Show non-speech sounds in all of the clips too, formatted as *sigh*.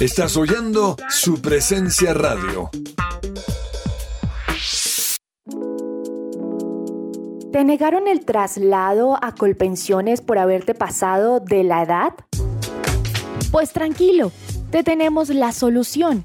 Estás oyendo su presencia radio. ¿Te negaron el traslado a Colpensiones por haberte pasado de la edad? Pues tranquilo, te tenemos la solución.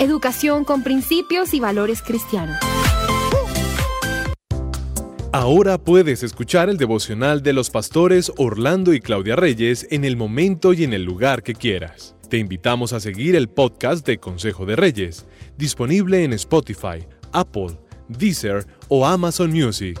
Educación con principios y valores cristianos. Ahora puedes escuchar el devocional de los pastores Orlando y Claudia Reyes en el momento y en el lugar que quieras. Te invitamos a seguir el podcast de Consejo de Reyes, disponible en Spotify, Apple, Deezer o Amazon Music.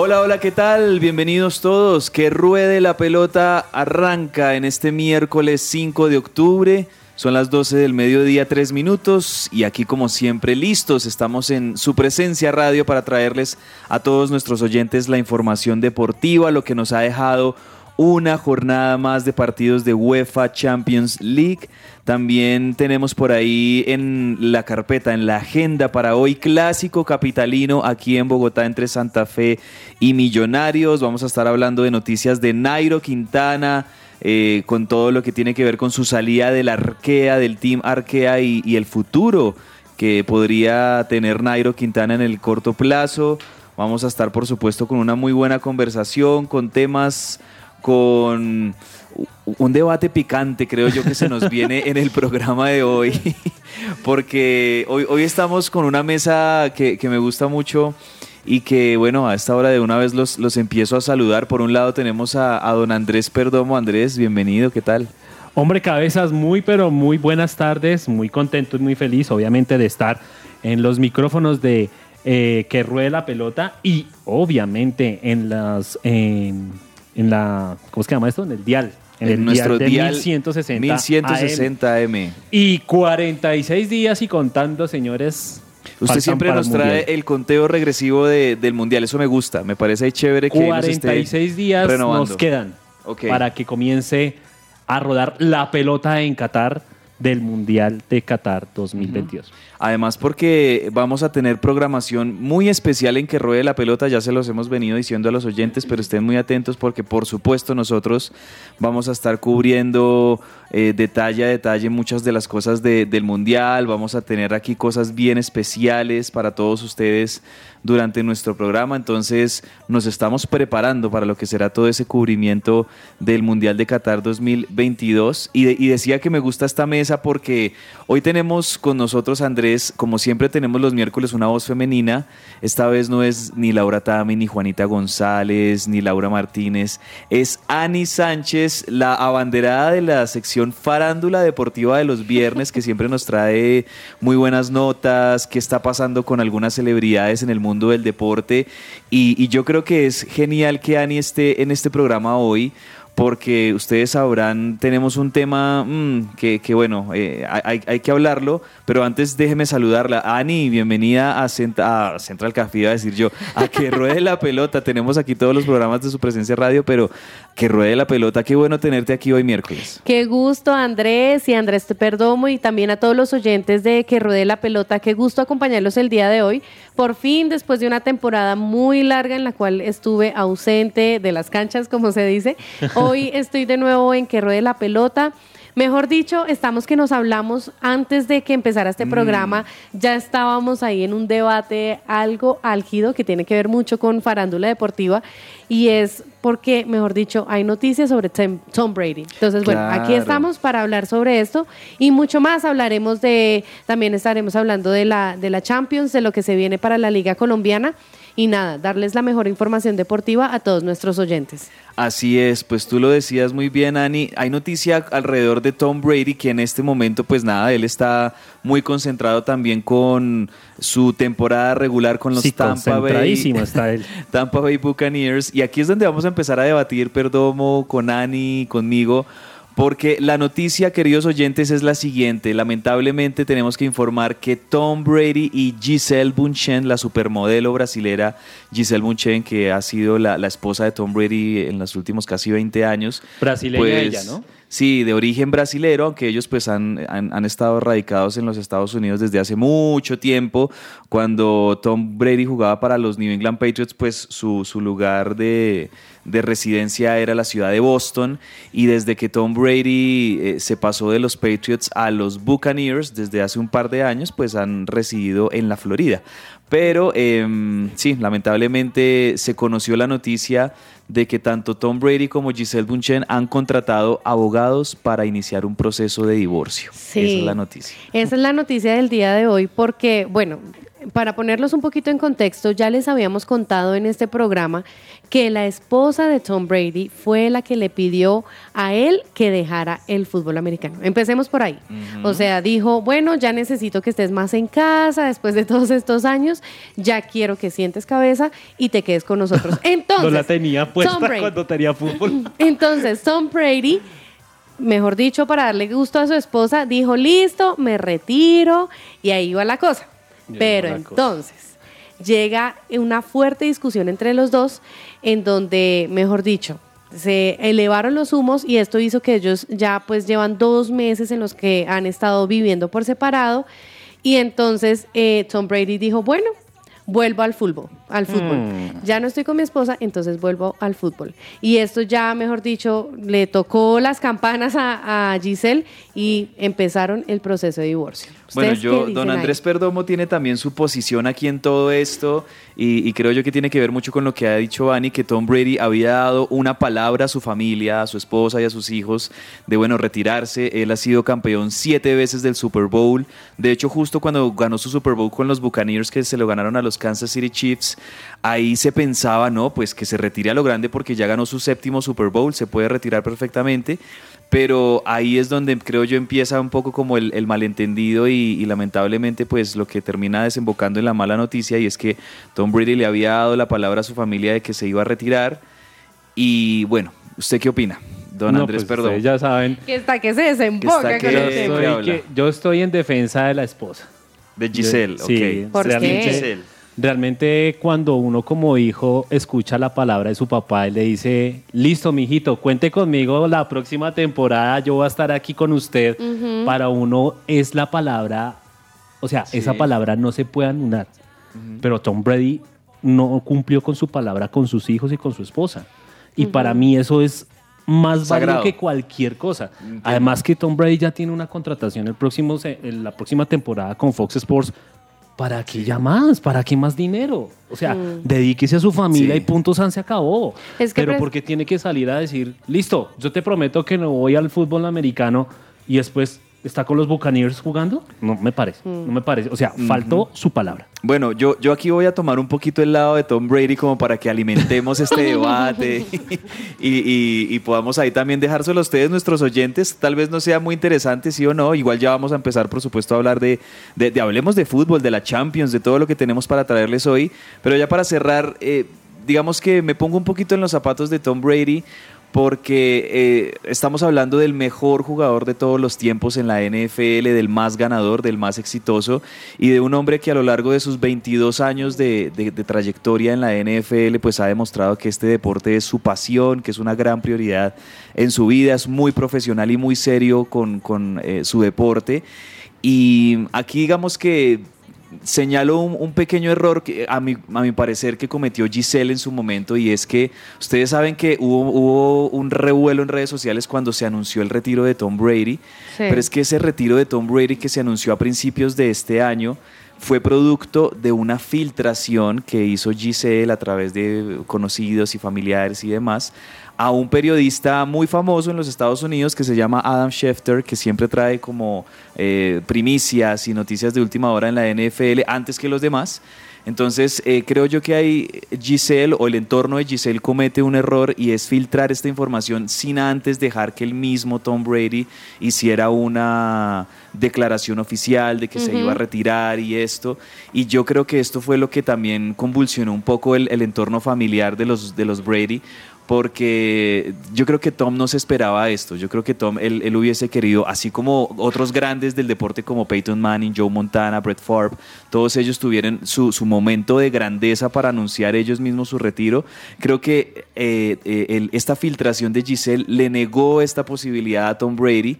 Hola, hola, ¿qué tal? Bienvenidos todos. Que ruede la pelota arranca en este miércoles 5 de octubre. Son las 12 del mediodía, 3 minutos. Y aquí, como siempre, listos. Estamos en su presencia radio para traerles a todos nuestros oyentes la información deportiva, lo que nos ha dejado una jornada más de partidos de UEFA Champions League. También tenemos por ahí en la carpeta, en la agenda para hoy, clásico capitalino aquí en Bogotá entre Santa Fe y Millonarios. Vamos a estar hablando de noticias de Nairo Quintana. Eh, con todo lo que tiene que ver con su salida del Arkea, del Team Arkea y, y el futuro que podría tener Nairo Quintana en el corto plazo. Vamos a estar, por supuesto, con una muy buena conversación, con temas, con un debate picante, creo yo, que se nos viene en el programa de hoy, *laughs* porque hoy, hoy estamos con una mesa que, que me gusta mucho y que, bueno, a esta hora de una vez los, los empiezo a saludar. Por un lado tenemos a, a don Andrés Perdomo. Andrés, bienvenido, ¿qué tal? Hombre, cabezas, muy, pero muy buenas tardes, muy contento y muy feliz, obviamente, de estar en los micrófonos de eh, Que Ruede la Pelota y, obviamente, en las. En, en la. ¿Cómo se llama esto? En el dial. En, el nuestro dial 1160. 1160 AM. Y 46 días y contando, señores. Usted siempre nos trae el conteo regresivo de- del mundial. Eso me gusta. Me parece chévere que nos esté 46 días renovando. nos quedan para que comience a rodar la pelota en Qatar del Mundial de Qatar 2022. Además porque vamos a tener programación muy especial en que ruede la pelota, ya se los hemos venido diciendo a los oyentes, pero estén muy atentos porque por supuesto nosotros vamos a estar cubriendo eh, detalle a detalle muchas de las cosas de- del mundial, vamos a tener aquí cosas bien especiales para todos ustedes durante nuestro programa, entonces nos estamos preparando para lo que será todo ese cubrimiento del Mundial de Qatar 2022 y, de- y decía que me gusta esta mesa porque hoy tenemos con nosotros Andrés, como siempre tenemos los miércoles una voz femenina, esta vez no es ni Laura Tami, ni Juanita González, ni Laura Martínez, es Ani Sánchez, la abanderada de la sección farándula deportiva de los viernes que siempre nos trae muy buenas notas, qué está pasando con algunas celebridades en el mundo del deporte. Y, y yo creo que es genial que Ani esté en este programa hoy porque ustedes sabrán, tenemos un tema mm, que, que, bueno, eh, hay, hay que hablarlo, pero antes déjeme saludarla. Ani, bienvenida a, Cent- a Central Café, iba a decir yo, a que ruede la pelota. *laughs* Tenemos aquí todos los programas de su presencia radio, pero que ruede la pelota. Qué bueno tenerte aquí hoy miércoles. Qué gusto, Andrés y Andrés Perdomo, y también a todos los oyentes de Que Ruede la Pelota. Qué gusto acompañarlos el día de hoy. Por fin, después de una temporada muy larga en la cual estuve ausente de las canchas, como se dice, hoy *laughs* estoy de nuevo en Que Ruede la Pelota. Mejor dicho, estamos que nos hablamos antes de que empezara este programa, ya estábamos ahí en un debate algo álgido que tiene que ver mucho con farándula deportiva y es porque, mejor dicho, hay noticias sobre Tom, Brady. Entonces, bueno, aquí estamos para hablar sobre esto y mucho más. Hablaremos de, también estaremos hablando de la, de la Champions, de lo que se viene para la Liga Colombiana y nada, darles la mejor información deportiva a todos nuestros oyentes. Así es, pues tú lo decías muy bien, Ani. Hay noticia alrededor de Tom Brady que en este momento, pues nada, él está muy concentrado también con su temporada regular con los Sí, Tampa Bay, concentradísimo está *laughs* él. Tampa Bay Buccaneers. Y aquí es donde vamos a empezar a debatir, Perdomo, con Ani, conmigo. Porque la noticia, queridos oyentes, es la siguiente. Lamentablemente tenemos que informar que Tom Brady y Giselle Bunchen, la supermodelo brasilera Giselle Bunchen, que ha sido la, la esposa de Tom Brady en los últimos casi 20 años. Brasileña pues, ella, ¿no? Sí, de origen brasilero, aunque ellos pues han, han, han estado radicados en los Estados Unidos desde hace mucho tiempo. Cuando Tom Brady jugaba para los New England Patriots, pues su, su lugar de, de residencia era la ciudad de Boston. Y desde que Tom Brady eh, se pasó de los Patriots a los Buccaneers, desde hace un par de años, pues han residido en la Florida. Pero em, sí, lamentablemente se conoció la noticia de que tanto Tom Brady como Giselle Bunchen han contratado abogados para iniciar un proceso de divorcio. Sí. Esa es la noticia. Esa es la noticia del día de hoy porque, bueno, para ponerlos un poquito en contexto, ya les habíamos contado en este programa que la esposa de Tom Brady fue la que le pidió a él que dejara el fútbol americano. Empecemos por ahí. O sea, dijo, bueno, ya necesito que estés más en casa después de *laughs* todos estos años, ya quiero que sientes cabeza y te quedes con nosotros. Entonces, *laughs* no la tenía puesta Tom Brady. cuando tenía fútbol. *laughs* entonces, Tom Brady, mejor dicho, para darle gusto a su esposa, dijo, listo, me retiro y ahí va la cosa. Pero entonces llega una fuerte discusión entre los dos en donde, mejor dicho, se elevaron los humos y esto hizo que ellos ya pues llevan dos meses en los que han estado viviendo por separado. Y entonces eh, Tom Brady dijo, bueno, vuelvo al fútbol, al fútbol. Mm. Ya no estoy con mi esposa, entonces vuelvo al fútbol. Y esto ya, mejor dicho, le tocó las campanas a, a Giselle y empezaron el proceso de divorcio. Bueno, ¿Ustedes qué yo, don ahí? Andrés Perdomo tiene también su posición aquí en todo esto y, y creo yo que tiene que ver mucho con lo que ha dicho Ani, que Tom Brady había dado una palabra a su familia, a su esposa y a sus hijos de, bueno, retirarse. Él ha sido campeón siete veces del Super Bowl. De hecho, justo cuando ganó su Super Bowl con los Buccaneers, que se lo ganaron a los Kansas City Chiefs, ahí se pensaba, ¿no? Pues que se retire a lo grande porque ya ganó su séptimo Super Bowl, se puede retirar perfectamente. Pero ahí es donde creo yo empieza un poco como el, el malentendido y, y lamentablemente pues lo que termina desembocando en la mala noticia y es que Tom Brady le había dado la palabra a su familia de que se iba a retirar y bueno, ¿usted qué opina? Don No, Andrés, pues, perdón. ya saben. Que está que se desemboca Que está con que- el Yo tema. estoy, que- yo estoy en defensa de la esposa. De Giselle, Yo- sí, ok. ¿Por qué? Giselle. Realmente cuando uno como hijo escucha la palabra de su papá y le dice, listo, mijito, cuente conmigo la próxima temporada, yo voy a estar aquí con usted, para uno es la palabra, o sea, Sí. esa palabra no se puede anular. Pero Tom Brady no cumplió con su palabra con sus hijos y con su esposa. Y para mí eso es más válido que cualquier cosa. Además que Tom Brady ya tiene una contratación el próximo, en la próxima temporada con Fox Sports. ¿Para qué ya más? ¿Para qué más dinero? O sea, Mm. dedíquese a su familia Sí. y punto, San se acabó. Es que Pero porque tiene que salir a decir, listo, yo te prometo que no voy al fútbol americano y después está con los Buccaneers jugando? No me parece, Mm. no me parece. O sea, faltó su palabra. Bueno, yo, yo aquí voy a tomar un poquito el lado de Tom Brady como para que alimentemos este *laughs* debate *laughs* y, y- y podamos ahí también dejárselo a ustedes, nuestros oyentes. Tal vez no sea muy interesante, sí o no. Igual ya vamos a empezar, por supuesto, a hablar de, de, de- hablemos de fútbol, de la Champions, de todo lo que tenemos para traerles hoy. Pero ya para cerrar, eh, digamos que me pongo un poquito en los zapatos de Tom Brady porque eh, estamos hablando del mejor jugador de todos los tiempos en la NFL, del más ganador, del más exitoso y de un hombre que a lo largo de sus 22 años de, de- trayectoria en la NFL pues ha demostrado que este deporte es su pasión, que es una gran prioridad en su vida, es muy profesional y muy serio con, con, eh, su deporte. Y aquí digamos que señalo un, un pequeño error que a mi, a mi parecer que cometió Giselle en su momento y es que ustedes saben que hubo, hubo un revuelo en redes sociales cuando se anunció el retiro de Tom Brady, Sí. pero es que ese retiro de Tom Brady que se anunció a principios de este año fue producto de una filtración que hizo Giselle a través de conocidos y familiares y demás a un periodista muy famoso en los Estados Unidos que se llama Adam Schefter, que siempre trae como eh, primicias y noticias de última hora en la NFL antes que los demás. Entonces, eh, creo yo que ahí Giselle o el entorno de Giselle comete un error y es filtrar esta información sin antes dejar que el mismo Tom Brady hiciera una declaración oficial de que se iba a retirar y esto. Y yo creo que esto fue lo que también convulsionó un poco el, el entorno familiar de los, de los Brady. Porque yo creo que Tom no se esperaba esto. Yo creo que Tom, él, él hubiese querido, así como otros grandes del deporte como Peyton Manning, Joe Montana, Brett Favre, todos ellos tuvieron su, su momento de grandeza para anunciar ellos mismos su retiro. Creo que eh, eh, el- esta filtración de Giselle le negó esta posibilidad a Tom Brady.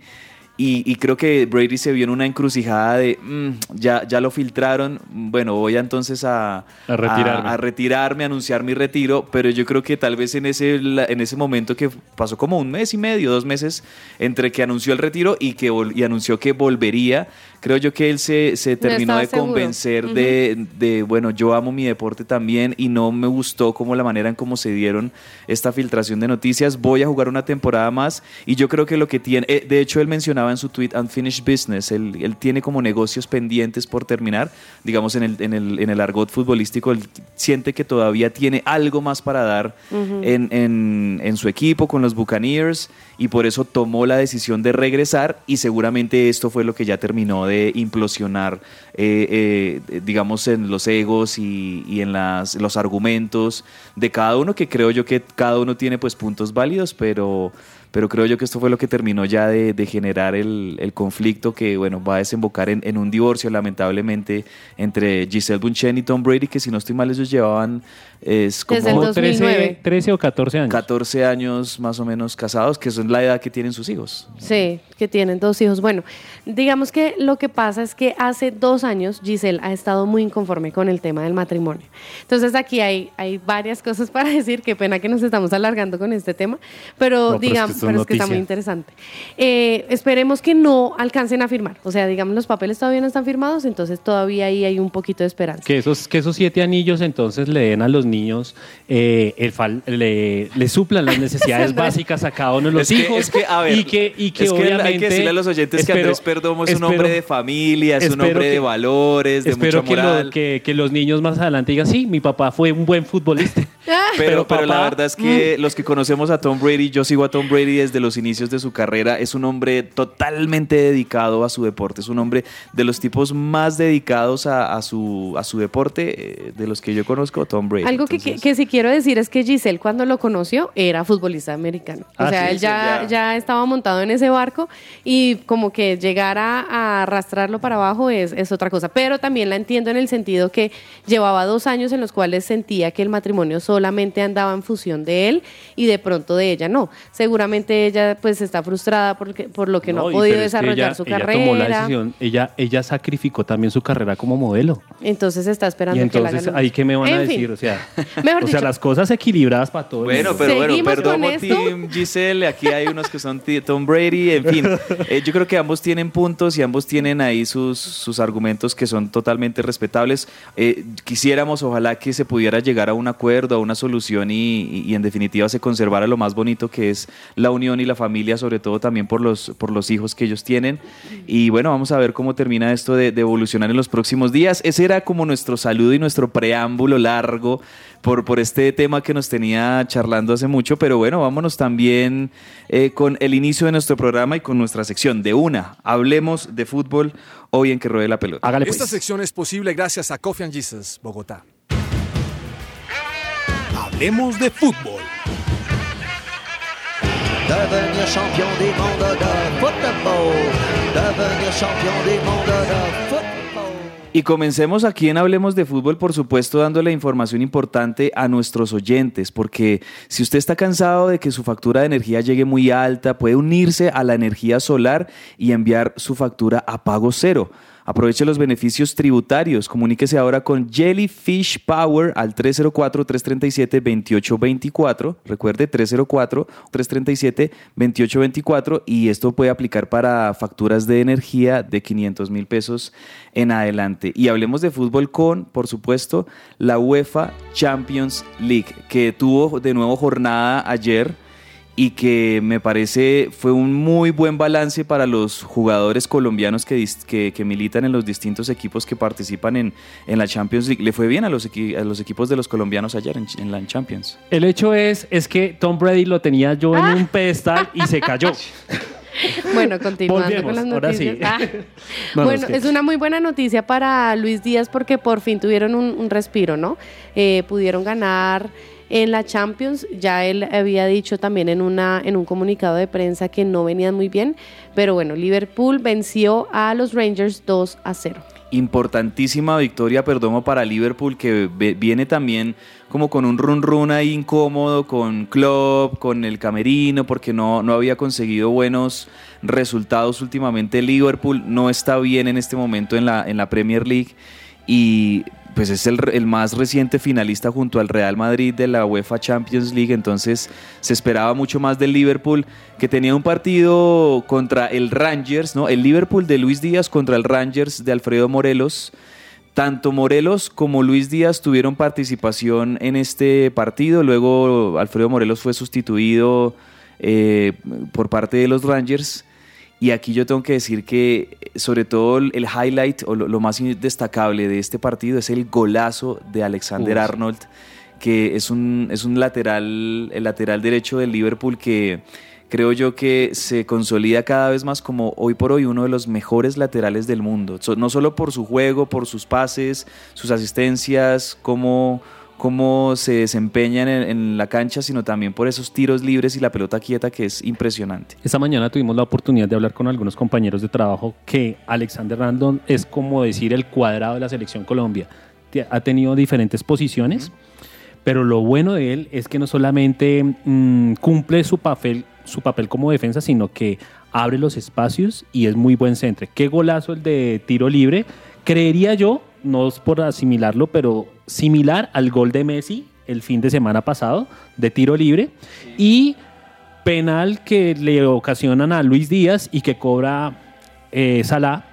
Y, y creo que Brady se vio en una encrucijada de, "Mm, ya, ya lo filtraron, bueno, voy entonces a, A retirarme. a retirarme, a anunciar mi retiro, pero yo creo que tal vez en ese, en ese momento que pasó como un mes y medio, dos meses, entre que anunció el retiro y que y anunció que volvería, creo yo que él se, se terminó estaba de convencer Ujú. de, de, bueno, yo amo mi deporte también y no me gustó como la manera en cómo se dieron esta filtración de noticias, voy a jugar una temporada más y yo creo que lo que tiene, eh, de hecho él mencionaba en su tweet Unfinished Business, él, él tiene como negocios pendientes por terminar, digamos en el, en el, en el argot futbolístico, él siente que todavía tiene algo más para dar Ujú. en, en- en su equipo con los Buccaneers y por eso tomó la decisión de regresar y seguramente esto fue lo que ya terminó de implosionar, eh, eh, digamos, en los egos y, y en las, los argumentos de cada uno, que creo yo que cada uno tiene pues puntos válidos, pero, pero creo yo que esto fue lo que terminó ya de, de generar el, el conflicto que, bueno, va a desembocar en, en un divorcio, lamentablemente, entre Giselle Bunchen y Tom Brady, que si no estoy mal, ellos llevaban es como Desde el 2009. 13, 13 o 14 años. 14 años más o menos casados, que son la edad que tienen sus hijos. Sí, que tienen dos hijos. Bueno, digamos que lo que pasa es que hace dos años Giselle ha estado muy inconforme con el tema del matrimonio. Entonces aquí hay, hay varias cosas para *laughs* decir. Qué pena que nos estamos alargando con este tema, pero No, es digamos, es pero es que está muy interesante. Eh, esperemos que no alcancen a firmar. O sea, digamos, los papeles todavía no están firmados, entonces todavía ahí hay un poquito de esperanza. Que esos, que esos siete anillos entonces le den a los niños, eh, el fal- le, le suplan las *laughs* necesidades básicas a cada uno de los es que, hijos. es que, a ver, y que, y que es que obviamente. hay que decirle a los oyentes que espero- Andrés Perdomo es un espero- hombre de familia, es un hombre de que- valores, de Espero mucha que, lo- moral. que, que los niños más adelante digan, sí, mi papá fue un buen futbolista. *laughs* Pero, Pero, pero la verdad es que Mm. los que conocemos a Tom Brady, yo sigo a Tom Brady desde los inicios de su carrera, es un hombre totalmente dedicado a su deporte, es un hombre de los tipos más dedicados a, a su, a su deporte, eh, de los que yo conozco, Tom Brady. Algo que, que, Entonces, que sí quiero decir es que Giselle cuando lo conoció era futbolista americano. O Ah, sea, sí, él sí, ya, ya. ya estaba montado en ese barco y como que llegar a, a arrastrarlo para abajo es, es otra cosa. Pero también la entiendo en el sentido que llevaba dos años en los cuales sentía que el matrimonio solamente andaba en fusión de él y de pronto de ella no. Seguramente ella pues está frustrada porque, por lo que no, No, ha podido que desarrollar ella- su ella carrera. tomó la decisión, ella, ella sacrificó también su carrera como modelo. Entonces está esperando Y que la entonces, haga lo ahí que me van a En fin. decir, o sea, *laughs* Mejor o sea, dicho. las cosas equilibradas para todos. Bueno, pero bueno, ¿Seguimos perdón, con esto? Team Giselle, aquí hay unos que son Tom Brady, en fin, *laughs* eh, yo creo que ambos tienen puntos y ambos tienen ahí sus, sus argumentos que son totalmente respetables. Eh, quisiéramos, ojalá que se pudiera llegar a un acuerdo, a una solución y, y- y en definitiva se conservara lo más bonito que es la unión y la familia, sobre todo también por los, por los hijos que ellos tienen. Y bueno, vamos a ver cómo termina esto de, de evolucionar en los próximos días. Ese era como nuestro saludo y nuestro preámbulo largo por, por este tema que nos tenía charlando hace mucho, pero bueno, vámonos también eh, con el inicio de nuestro programa y con nuestra sección de una. Hablemos de fútbol hoy en que ruede la pelota. Hágale Esta pues. sección es posible gracias a Coffee and Jesus, Bogotá. Hablemos de fútbol. Devenir champion de. Devenir champion de. Y comencemos aquí en Hablemos de Fútbol, por supuesto, dándole información importante a nuestros oyentes, porque si usted está cansado de que su factura de energía llegue muy alta, puede unirse a la energía solar y enviar su factura a pago cero. Aproveche los beneficios tributarios. Comuníquese ahora con Jellyfish Power al 304-337-2824. Recuerde, 304-337-2824. Y esto puede aplicar para facturas de energía de 500 mil pesos en adelante. Y hablemos de fútbol con, por supuesto, la UEFA Champions League, que tuvo de nuevo jornada ayer y que me parece fue un muy buen balance para los jugadores colombianos que, que, que militan en los distintos equipos que participan en, en la Champions League. Le fue bien a los, equi- a los equipos de los colombianos ayer en, en la Champions. El hecho es, es que Tom Brady lo tenía yo en un pedestal y se cayó. *laughs* Bueno, continuando Volvemos, con las ahora noticias. sí. Ah. *laughs* No, no, bueno, es que- es una muy buena noticia para Luis Díaz porque por fin tuvieron un, un respiro, ¿no? Eh, pudieron ganar en la Champions. Ya él había dicho también en, una, en un comunicado de prensa que no venían muy bien, pero bueno, Liverpool venció a los Rangers 2 a 0. Importantísima victoria, Perdomo, para Liverpool, que viene también como con un run run ahí incómodo, con Klopp, con el camerino, porque no, no había conseguido buenos resultados últimamente. Liverpool no está bien en este momento en la, en la Premier League y pues es el, más reciente finalista junto al Real Madrid de la UEFA Champions League, entonces se esperaba mucho más del Liverpool, que tenía un partido contra el Rangers, ¿no? El Liverpool de Luis Díaz contra el Rangers de Alfredo Morelos. Tanto Morelos como Luis Díaz tuvieron participación en este partido, luego Alfredo Morelos fue sustituido eh, por parte de los Rangers. Y aquí yo tengo que decir que sobre todo el highlight o lo, lo más destacable de este partido es el golazo de Alexander. Arnold, que es un, es un lateral, el lateral derecho del Liverpool que creo yo que se consolida cada vez más como hoy por hoy uno de los mejores laterales del mundo. No solo por su juego, por sus pases, sus asistencias, cómo, cómo se desempeñan en, en la cancha, sino también por esos tiros libres y la pelota quieta que es impresionante. Esta mañana tuvimos la oportunidad de hablar con algunos compañeros de trabajo que Alexander Randon es como decir el cuadrado de la selección Colombia. Ha tenido diferentes posiciones, pero lo bueno de él es que no solamente mm, cumple su papel, su papel como defensa, sino que abre los espacios y es muy buen centro. Qué golazo el de tiro libre. Creería yo, no es por asimilarlo, pero similar al gol de Messi el fin de semana pasado de tiro libre. Y penal que le ocasionan a Luis Díaz y que cobra eh, Salah.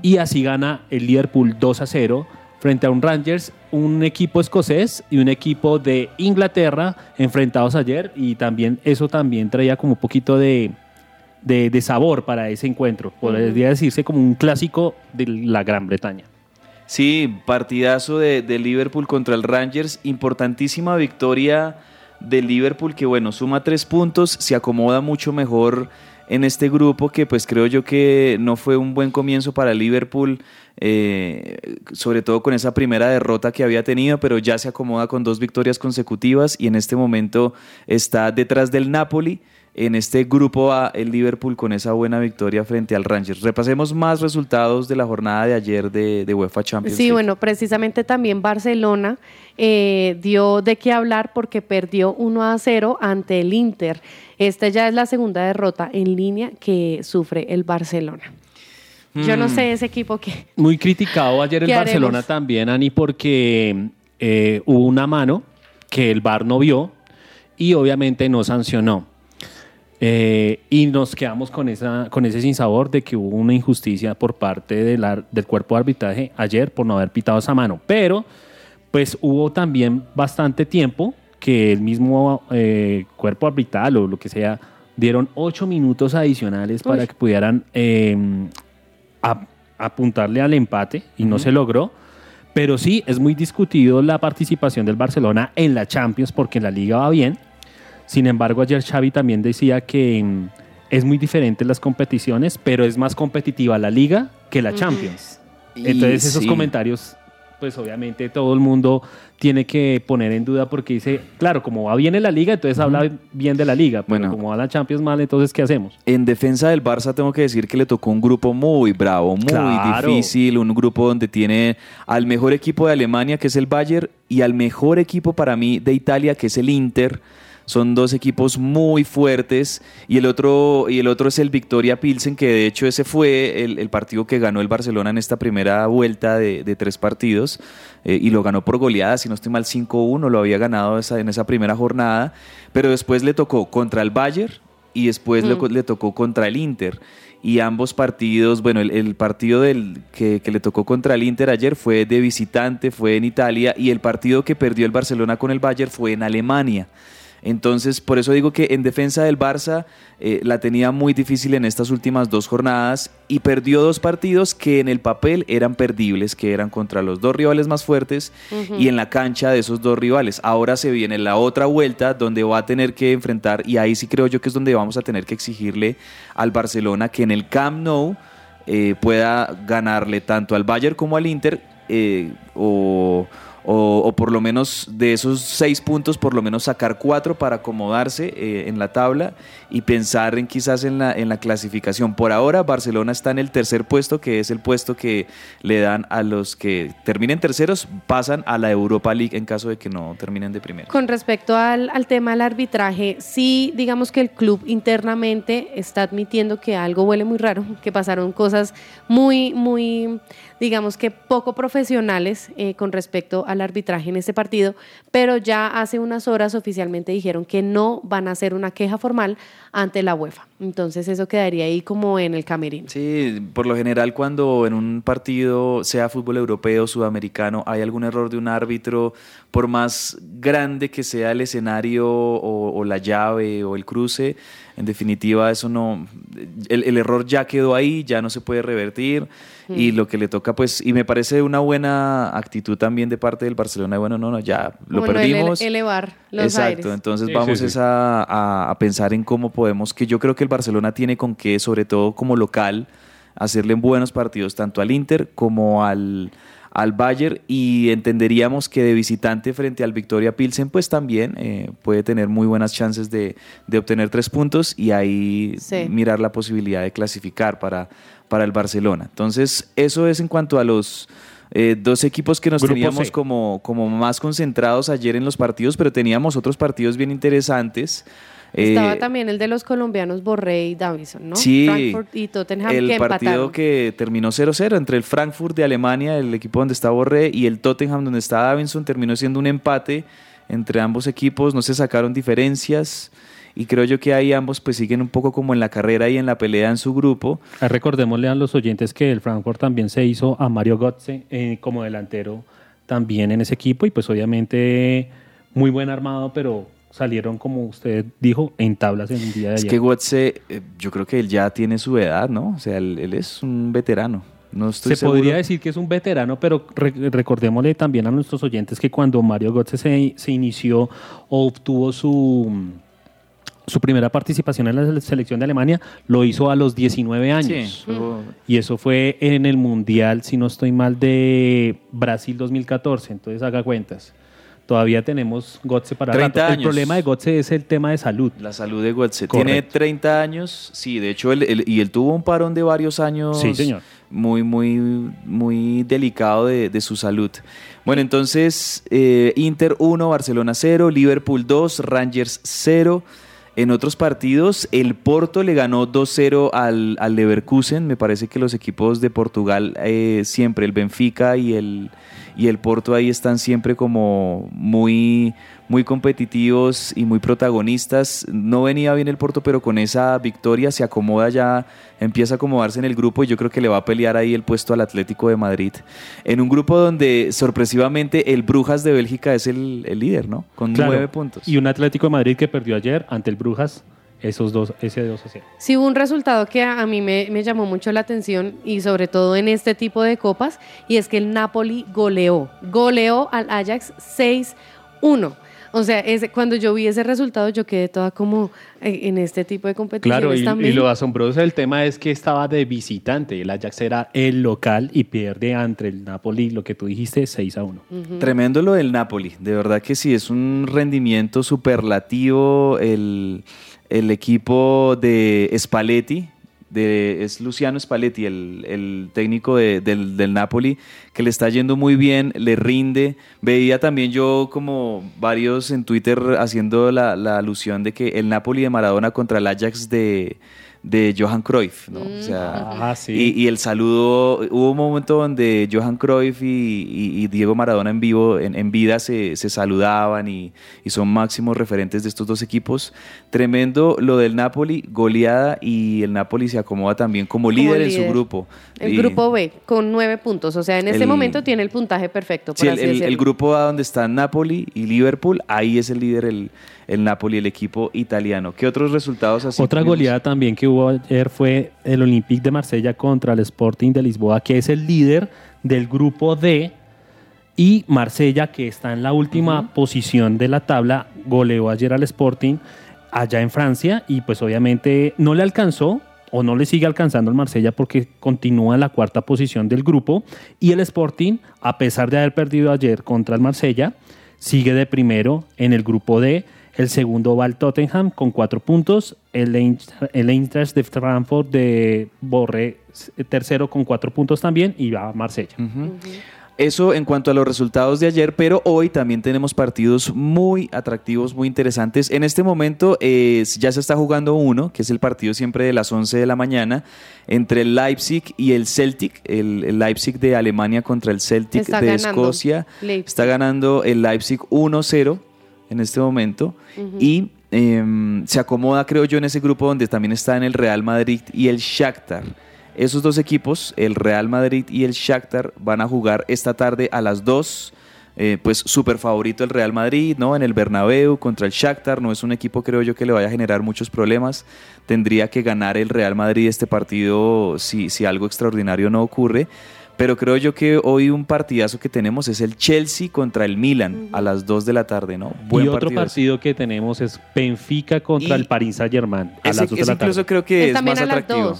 Y así gana el Liverpool 2 a 0 frente a un Rangers, un equipo escocés y un equipo de Inglaterra enfrentados ayer. Y también eso también traía como un poquito de, de, de sabor para ese encuentro. Podría decirse como un clásico de la Gran Bretaña. Sí, partidazo de, Liverpool contra el Rangers. Importantísima victoria de Liverpool que, bueno, suma tres puntos, se acomoda mucho mejor en este grupo que pues creo yo que no fue un buen comienzo para Liverpool, eh, sobre todo con esa primera derrota que había tenido, pero ya se acomoda con dos victorias consecutivas y en este momento está detrás del Napoli en este grupo A el Liverpool con esa buena victoria frente al Rangers. Repasemos más resultados de la jornada de ayer de, de UEFA Champions Sí, League. bueno, precisamente también Barcelona eh, dio de qué hablar porque perdió 1 a 0 ante el Inter. Esta ya es la segunda derrota en línea que sufre el Barcelona. Yo no sé ese equipo que... Muy criticado ayer el ¿Qué Barcelona haremos? también, Ani, porque eh, hubo una mano que el VAR no vio y obviamente no sancionó. Eh, y nos quedamos con, esa, con ese sinsabor de que hubo una injusticia por parte de la- del cuerpo de arbitraje ayer por no haber pitado esa mano. Pero, pues hubo también bastante tiempo que el mismo eh, cuerpo arbitral o lo que sea dieron ocho minutos adicionales para que pudieran eh, a- apuntarle al empate y no se logró. Pero sí, es muy discutido la participación del Barcelona en la Champions porque en la liga va bien. Sin embargo, ayer Xavi también decía que mm, es muy diferente las competiciones, pero es más competitiva la liga que la. Champions. Y Entonces esos sí. comentarios, pues obviamente todo el mundo tiene que poner en duda porque dice, claro, como va bien en la liga, entonces habla bien de la liga, pero Bueno. como va la Champions mal, entonces ¿qué hacemos? En defensa del Barça tengo que decir que le tocó un grupo muy bravo, muy Claro. difícil, un grupo donde tiene al mejor equipo de Alemania, que es el Bayern, y al mejor equipo para mí de Italia, que es el Inter. Son dos equipos muy fuertes y el otro, y el otro es el Victoria Pilsen, que de hecho ese fue el, el partido que ganó el Barcelona en esta primera vuelta de, de tres partidos eh, y lo ganó por goleada, si no estoy mal 5-1, lo había ganado esa- en esa primera jornada, pero después le tocó contra el Bayern y después le, Mm. le tocó contra el Inter. Y ambos partidos, bueno, el, el partido del, que, que le tocó contra el Inter ayer fue de visitante, fue en Italia, y el partido que perdió el Barcelona con el Bayern fue en Alemania. Entonces, por eso digo que en defensa del Barça eh, la tenía muy difícil en estas últimas dos jornadas y perdió dos partidos que en el papel eran perdibles, que eran contra los dos rivales más fuertes y en la cancha de esos dos rivales. Ahora se viene la otra vuelta donde va a tener que enfrentar, y ahí sí creo yo que es donde vamos a tener que exigirle al Barcelona que en el Camp Nou eh, pueda ganarle tanto al Bayern como al Inter, eh, o, o- por lo menos de esos seis puntos, por lo menos sacar cuatro para acomodarse eh, en la tabla y pensar en quizás en la, en la clasificación. Por ahora, Barcelona está en el tercer puesto, que es el puesto que le dan a los que terminen terceros, pasan a la Europa League en caso de que no terminen de primero. Con respecto al, al tema del arbitraje, sí, digamos que el club internamente está admitiendo que algo huele muy raro, que pasaron cosas muy, muy, digamos que poco profesionales eh, con respecto al arbitraje en este partido, pero ya hace unas horas oficialmente dijeron que no van a hacer una queja formal ante la UEFA. Entonces eso quedaría ahí como en el camerino. Sí, por lo general cuando en un partido, sea fútbol europeo, sudamericano, hay algún error de un árbitro, por más grande que sea el escenario o, o la llave o el cruce, en definitiva eso no, el, el error ya quedó ahí, ya no se puede revertir y Mm. lo que le toca pues, y me parece una buena actitud también de parte del Barcelona, bueno, no, no, ya lo Bueno, perdimos. elevar los Exacto, aires. entonces Sí, vamos sí, sí. a- a pensar en cómo podemos, que yo creo que el Barcelona tiene con qué, sobre todo como local, hacerle buenos partidos tanto al Inter como al, al Bayern y entenderíamos que de visitante frente al Victoria Pilsen pues también eh, puede tener muy buenas chances de, de obtener tres puntos y ahí Sí. mirar la posibilidad de clasificar para, para el Barcelona. Entonces eso es en cuanto a los... eh, dos equipos que nos Grupo teníamos C. como, como más concentrados ayer en los partidos, pero teníamos otros partidos bien interesantes. Estaba Eh, también el de los colombianos Borré y Davison, ¿no? Sí, Frankfurt y Tottenham el que partido empataron. que terminó 0-0 entre el Frankfurt de Alemania, el equipo donde está Borré, y el Tottenham donde está Davinson, terminó siendo un empate entre ambos equipos, no se sacaron diferencias y creo yo que ahí ambos pues siguen un poco como en la carrera y en la pelea en su grupo. Ah, Recordémosle a los oyentes que el Frankfurt también se hizo a Mario Götze eh, como delantero también en ese equipo y pues obviamente muy buen armado, pero salieron como usted dijo en tablas en el día de Es ayer. que Götze, eh, yo creo que él ya tiene su edad, ¿no? O sea, él, él es un veterano. No estoy Se seguro. podría decir que es un veterano, pero re- recordémosle también a nuestros oyentes que cuando Mario Götze se, se inició o obtuvo su, su primera participación en la selección de Alemania, lo hizo a los 19 años. Sí, Y eso fue en el Mundial, si no estoy mal, de Brasil 2014. Entonces haga cuentas. Todavía tenemos Götze para 30 rato. El años. problema de Götze es el tema de salud. La salud de. Correcto. Tiene 30 años, sí, de hecho, él, él- y él tuvo un parón de varios años. Sí, señor. Muy, muy, muy delicado de, de su salud. Bueno, entonces, eh, Inter 1, Barcelona 0, Liverpool 2, Rangers 0. En otros partidos, el Porto le ganó 2-0 al, al Leverkusen. Me parece que los equipos de Portugal, eh, siempre el Benfica y el, y el Porto ahí están siempre como muy, muy competitivos y muy protagonistas. No venía bien el Porto, pero con esa victoria se acomoda ya, empieza a acomodarse en el grupo y yo creo que le va a pelear ahí el puesto al Atlético de Madrid. En un grupo donde sorpresivamente el Brujas de Bélgica es el, el líder, ¿no? Con Claro. nueve puntos. Y un Atlético de Madrid que perdió ayer ante el Brujas, esos dos, ese 2 a 0. Sí, hubo un resultado que a a mí me, me llamó mucho la atención y sobre todo en este tipo de copas y es que el Napoli goleó, goleó al Ajax 6-1. O sea, ese, cuando yo vi ese resultado yo quedé toda como eh, en este tipo de competiciones Claro, y, también. y lo asombroso del tema es que estaba de visitante. El Ajax era el local y pierde ante el Napoli, lo que tú dijiste, 6 a 1. Tremendo lo del Napoli, de verdad que sí, es un rendimiento superlativo el, el equipo de Spalletti, de, es Luciano Spalletti, el, técnico de- del, Napoli, que le está yendo muy bien, le rinde. Veía también yo como varios en Twitter haciendo la alusión de que el Napoli de Maradona contra el Ajax de, de Johan Cruyff, ¿no? O sea, Ah, sí. y, y el saludo, hubo un momento donde Johan Cruyff y, y- y Diego Maradona en vivo, en, en vida, se, se saludaban y, y son máximos referentes de estos dos equipos. Tremendo lo del Napoli, goleada y el Napoli se acomoda también como, líder, en su grupo. El Y- grupo B con nueve puntos. O sea, en este El- momento tiene el puntaje perfecto. Por Sí, el, así el- el decirlo. grupo A donde están Napoli y Liverpool, ahí es el líder el, el Napoli, el equipo italiano. ¿Qué otros resultados así? Otra tuvimos? goleada también que hubo ayer fue el Olympique de Marsella contra el Sporting de Lisboa, que es el líder del grupo D. Y Marsella, que está en la última posición de la tabla, goleó ayer al Sporting allá en Francia y pues obviamente no le alcanzó o no le sigue alcanzando el Marsella porque continúa en la cuarta posición del grupo y el Sporting, a pesar de haber perdido ayer contra el Marsella, sigue de primero en el grupo D. El segundo va el Tottenham con cuatro puntos. El, Eintracht- el Eintracht de Frankfurt de Borré tercero con cuatro puntos también y va a Marsella. Eso en cuanto a los resultados de ayer, pero hoy también tenemos partidos muy atractivos, muy interesantes. En este momento eh, ya se está jugando uno, que es el partido siempre de las 11 de la mañana, entre el Leipzig y el Celtic, el, el Leipzig de Alemania contra el Celtic Está de ganando Escocia. Leipzig. Está ganando el Leipzig 1-0 en este momento y em, se acomoda, creo yo, en ese grupo donde también están el Real Madrid y el Shakhtar. Esos dos equipos, el Real Madrid y el Shakhtar, van a jugar esta tarde a las 2. Eh, pues súper favorito el Real Madrid, ¿no? En el Bernabéu contra el Shakhtar. No es un equipo, creo yo, que le vaya a generar muchos problemas. Tendría que ganar el Real Madrid este partido si, si algo extraordinario no ocurre. Pero creo yo que hoy un partidazo que tenemos es el Chelsea contra el Milan a las 2 de la tarde, ¿no? y otro partidazo. partido que tenemos es Benfica contra Y el Paris Saint Germain a Ese- las 2 de la tarde. incluso creo que Es más a las atractivo.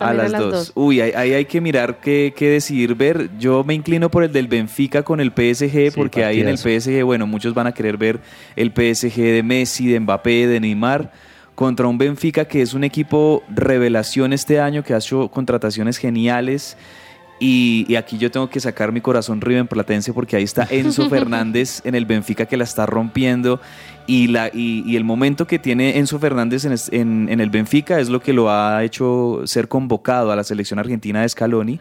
a las, a las dos. dos. Uy, ahí, ahí hay que mirar qué, qué decidir ver. Yo me inclino por el del Benfica con el PSG, porque ahí en el. PSG, bueno, muchos van a querer ver el PSG de Messi, de Mbappé, de Neymar, contra un Benfica que es un equipo revelación este año, que ha hecho contrataciones geniales. Y, y aquí yo tengo que sacar mi corazón rivenplatense porque ahí está Enzo *laughs* Fernández en el Benfica que la está rompiendo y, la, y, y el momento que tiene Enzo Fernández en, es- en- en el Benfica es lo que lo ha hecho ser convocado a la selección argentina de Scaloni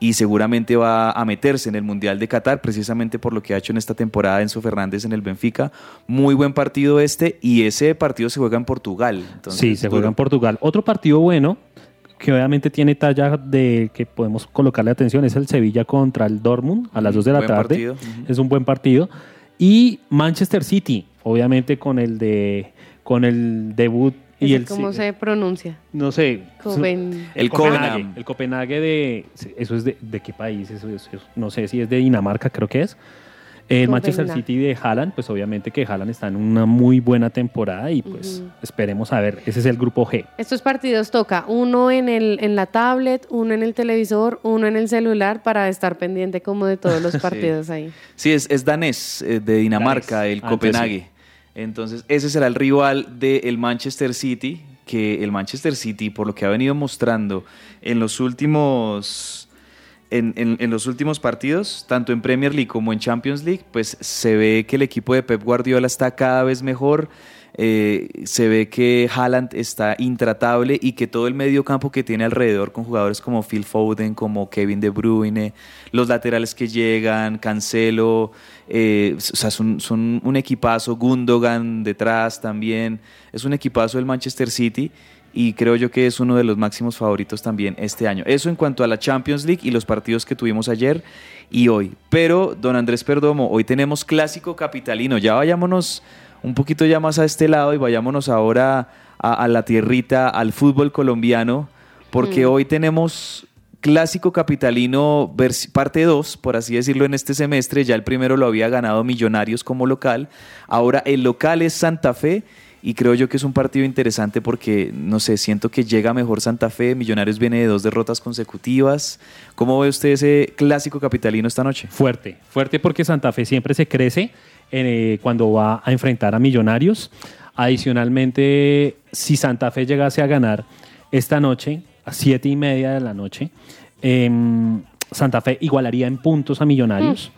y seguramente va a meterse en el Mundial de Qatar precisamente por lo que ha hecho en esta temporada Enzo Fernández en el Benfica. Muy buen partido este y ese partido se juega en Portugal. entonces, sí, se juega duro. en Portugal. Otro partido bueno, que obviamente tiene talla de que podemos colocarle atención, es el Sevilla contra el Dortmund a las 2 de la Buen tarde. partido. Ujú. Es un buen partido. Y Manchester City, obviamente con el de con el debut Y ¿Ese el, ¿Cómo se pronuncia? No sé. Copen- El Copenhague. El Copenhague de. ¿Eso es de, de qué país? Eso, es- eso- no sé si es de Dinamarca, creo que es. El Manchester. City de Haaland, pues obviamente que Haaland está en una muy buena temporada y pues esperemos a ver. Ese es el grupo G. Estos partidos toca uno en, el, en la tablet, uno en el televisor, uno en el celular para estar pendiente como de todos los *laughs* partidos ahí. Sí, es, es danés, eh, de Dinamarca, Danés. el Ah, entonces Copenhague. Entonces, ese será el rival del Manchester City, que el Manchester City, por lo que ha venido mostrando en los últimos... En, en- en los últimos partidos, tanto en Premier League como en Champions League, pues se ve que el equipo de Pep Guardiola está cada vez mejor. eh, se ve que Haaland está intratable y que todo el medio campo que tiene alrededor con jugadores como Phil Foden, como Kevin De Bruyne, los laterales que llegan, Cancelo, eh, o sea, son, son un equipazo, Gundogan detrás también, es un equipazo del Manchester City y creo yo que es uno de los máximos favoritos también este año. Eso en cuanto a la Champions League y los partidos que tuvimos ayer y hoy. Pero, don Andrés Perdomo, hoy tenemos clásico capitalino, ya vayámonos un poquito ya más a este lado y vayámonos ahora a, a la tierrita, al fútbol colombiano, porque Mm. hoy tenemos clásico capitalino parte 2, por así decirlo, en este semestre. Ya el primero lo había ganado Millonarios como local. Ahora el local es Santa Fe. Y creo yo que es un partido interesante porque, no sé, siento que llega mejor Santa Fe. Millonarios viene de dos derrotas consecutivas. ¿Cómo ve usted ese clásico capitalino esta noche? Fuerte, fuerte porque Santa Fe siempre se crece eh, cuando va a enfrentar a Millonarios. Adicionalmente, si Santa Fe llegase a ganar esta noche, a siete y media de la noche, em, Santa Fe igualaría en puntos a Millonarios.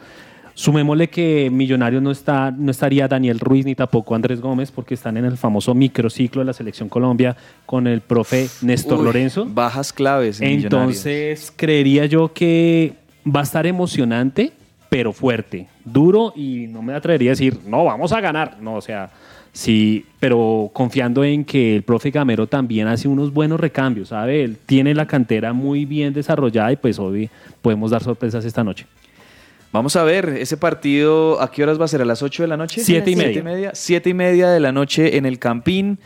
Sumémosle que Millonarios no, está, no estaría Daniel Ruiz ni tampoco Andrés Gómez porque están en el famoso microciclo de la Selección Colombia con el profe Néstor Uy, Lorenzo. Bajas claves. en. Entonces, creería yo que va a estar emocionante, pero fuerte, duro y no me atrevería a decir, no, vamos a ganar. No, o sea, sí, pero confiando en que el profe Gamero también hace unos buenos recambios, ¿sabe? Él tiene la cantera muy bien desarrollada y pues hoy podemos dar sorpresas esta noche. Vamos a ver, ese partido, ¿a qué horas va a ser? ¿A las 8 de la noche? Siete y Siete media. Siete y media de la noche en el Campín.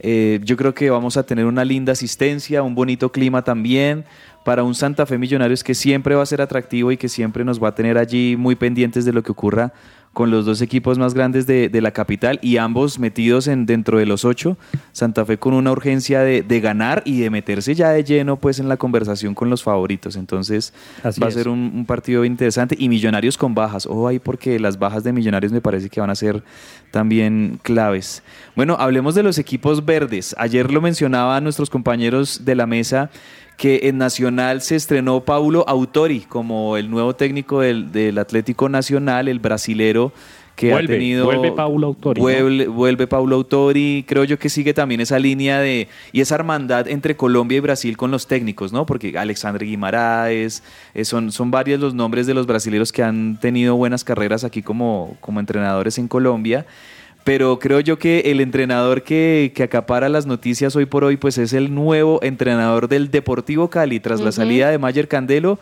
Eh, yo creo que vamos a tener una linda asistencia, un bonito clima también para un Santa Fe Millonarios que siempre va a ser atractivo y que siempre nos va a tener allí muy pendientes de lo que ocurra con los dos equipos más grandes de, de la capital y ambos metidos en dentro de los ocho. Santa Fe con una urgencia de, de ganar y de meterse ya de lleno pues en la conversación con los favoritos. Entonces Así va a ser un, un partido interesante y Millonarios con bajas. Ojo ahí porque las bajas de Millonarios me parece que van a ser también claves. Bueno, hablemos de los equipos verdes. Ayer lo mencionaban nuestros compañeros de la mesa que en Nacional se estrenó Paulo Autori como el nuevo técnico del, del Atlético Nacional, el brasilero que Vuelve, ha tenido... vuelve Paulo Autori, ¿no? Vuelve, vuelve Paulo Autori, creo yo que sigue también esa línea de y esa hermandad entre Colombia y Brasil con los técnicos, ¿no? Porque Alexandre Guimaraes, eh, son, son varios los nombres de los brasileños que han tenido buenas carreras aquí como, como entrenadores en Colombia. Pero creo yo que el entrenador que, que acapara las noticias hoy por hoy, pues es el nuevo entrenador del Deportivo Cali. Tras la salida de Mayer Candelo,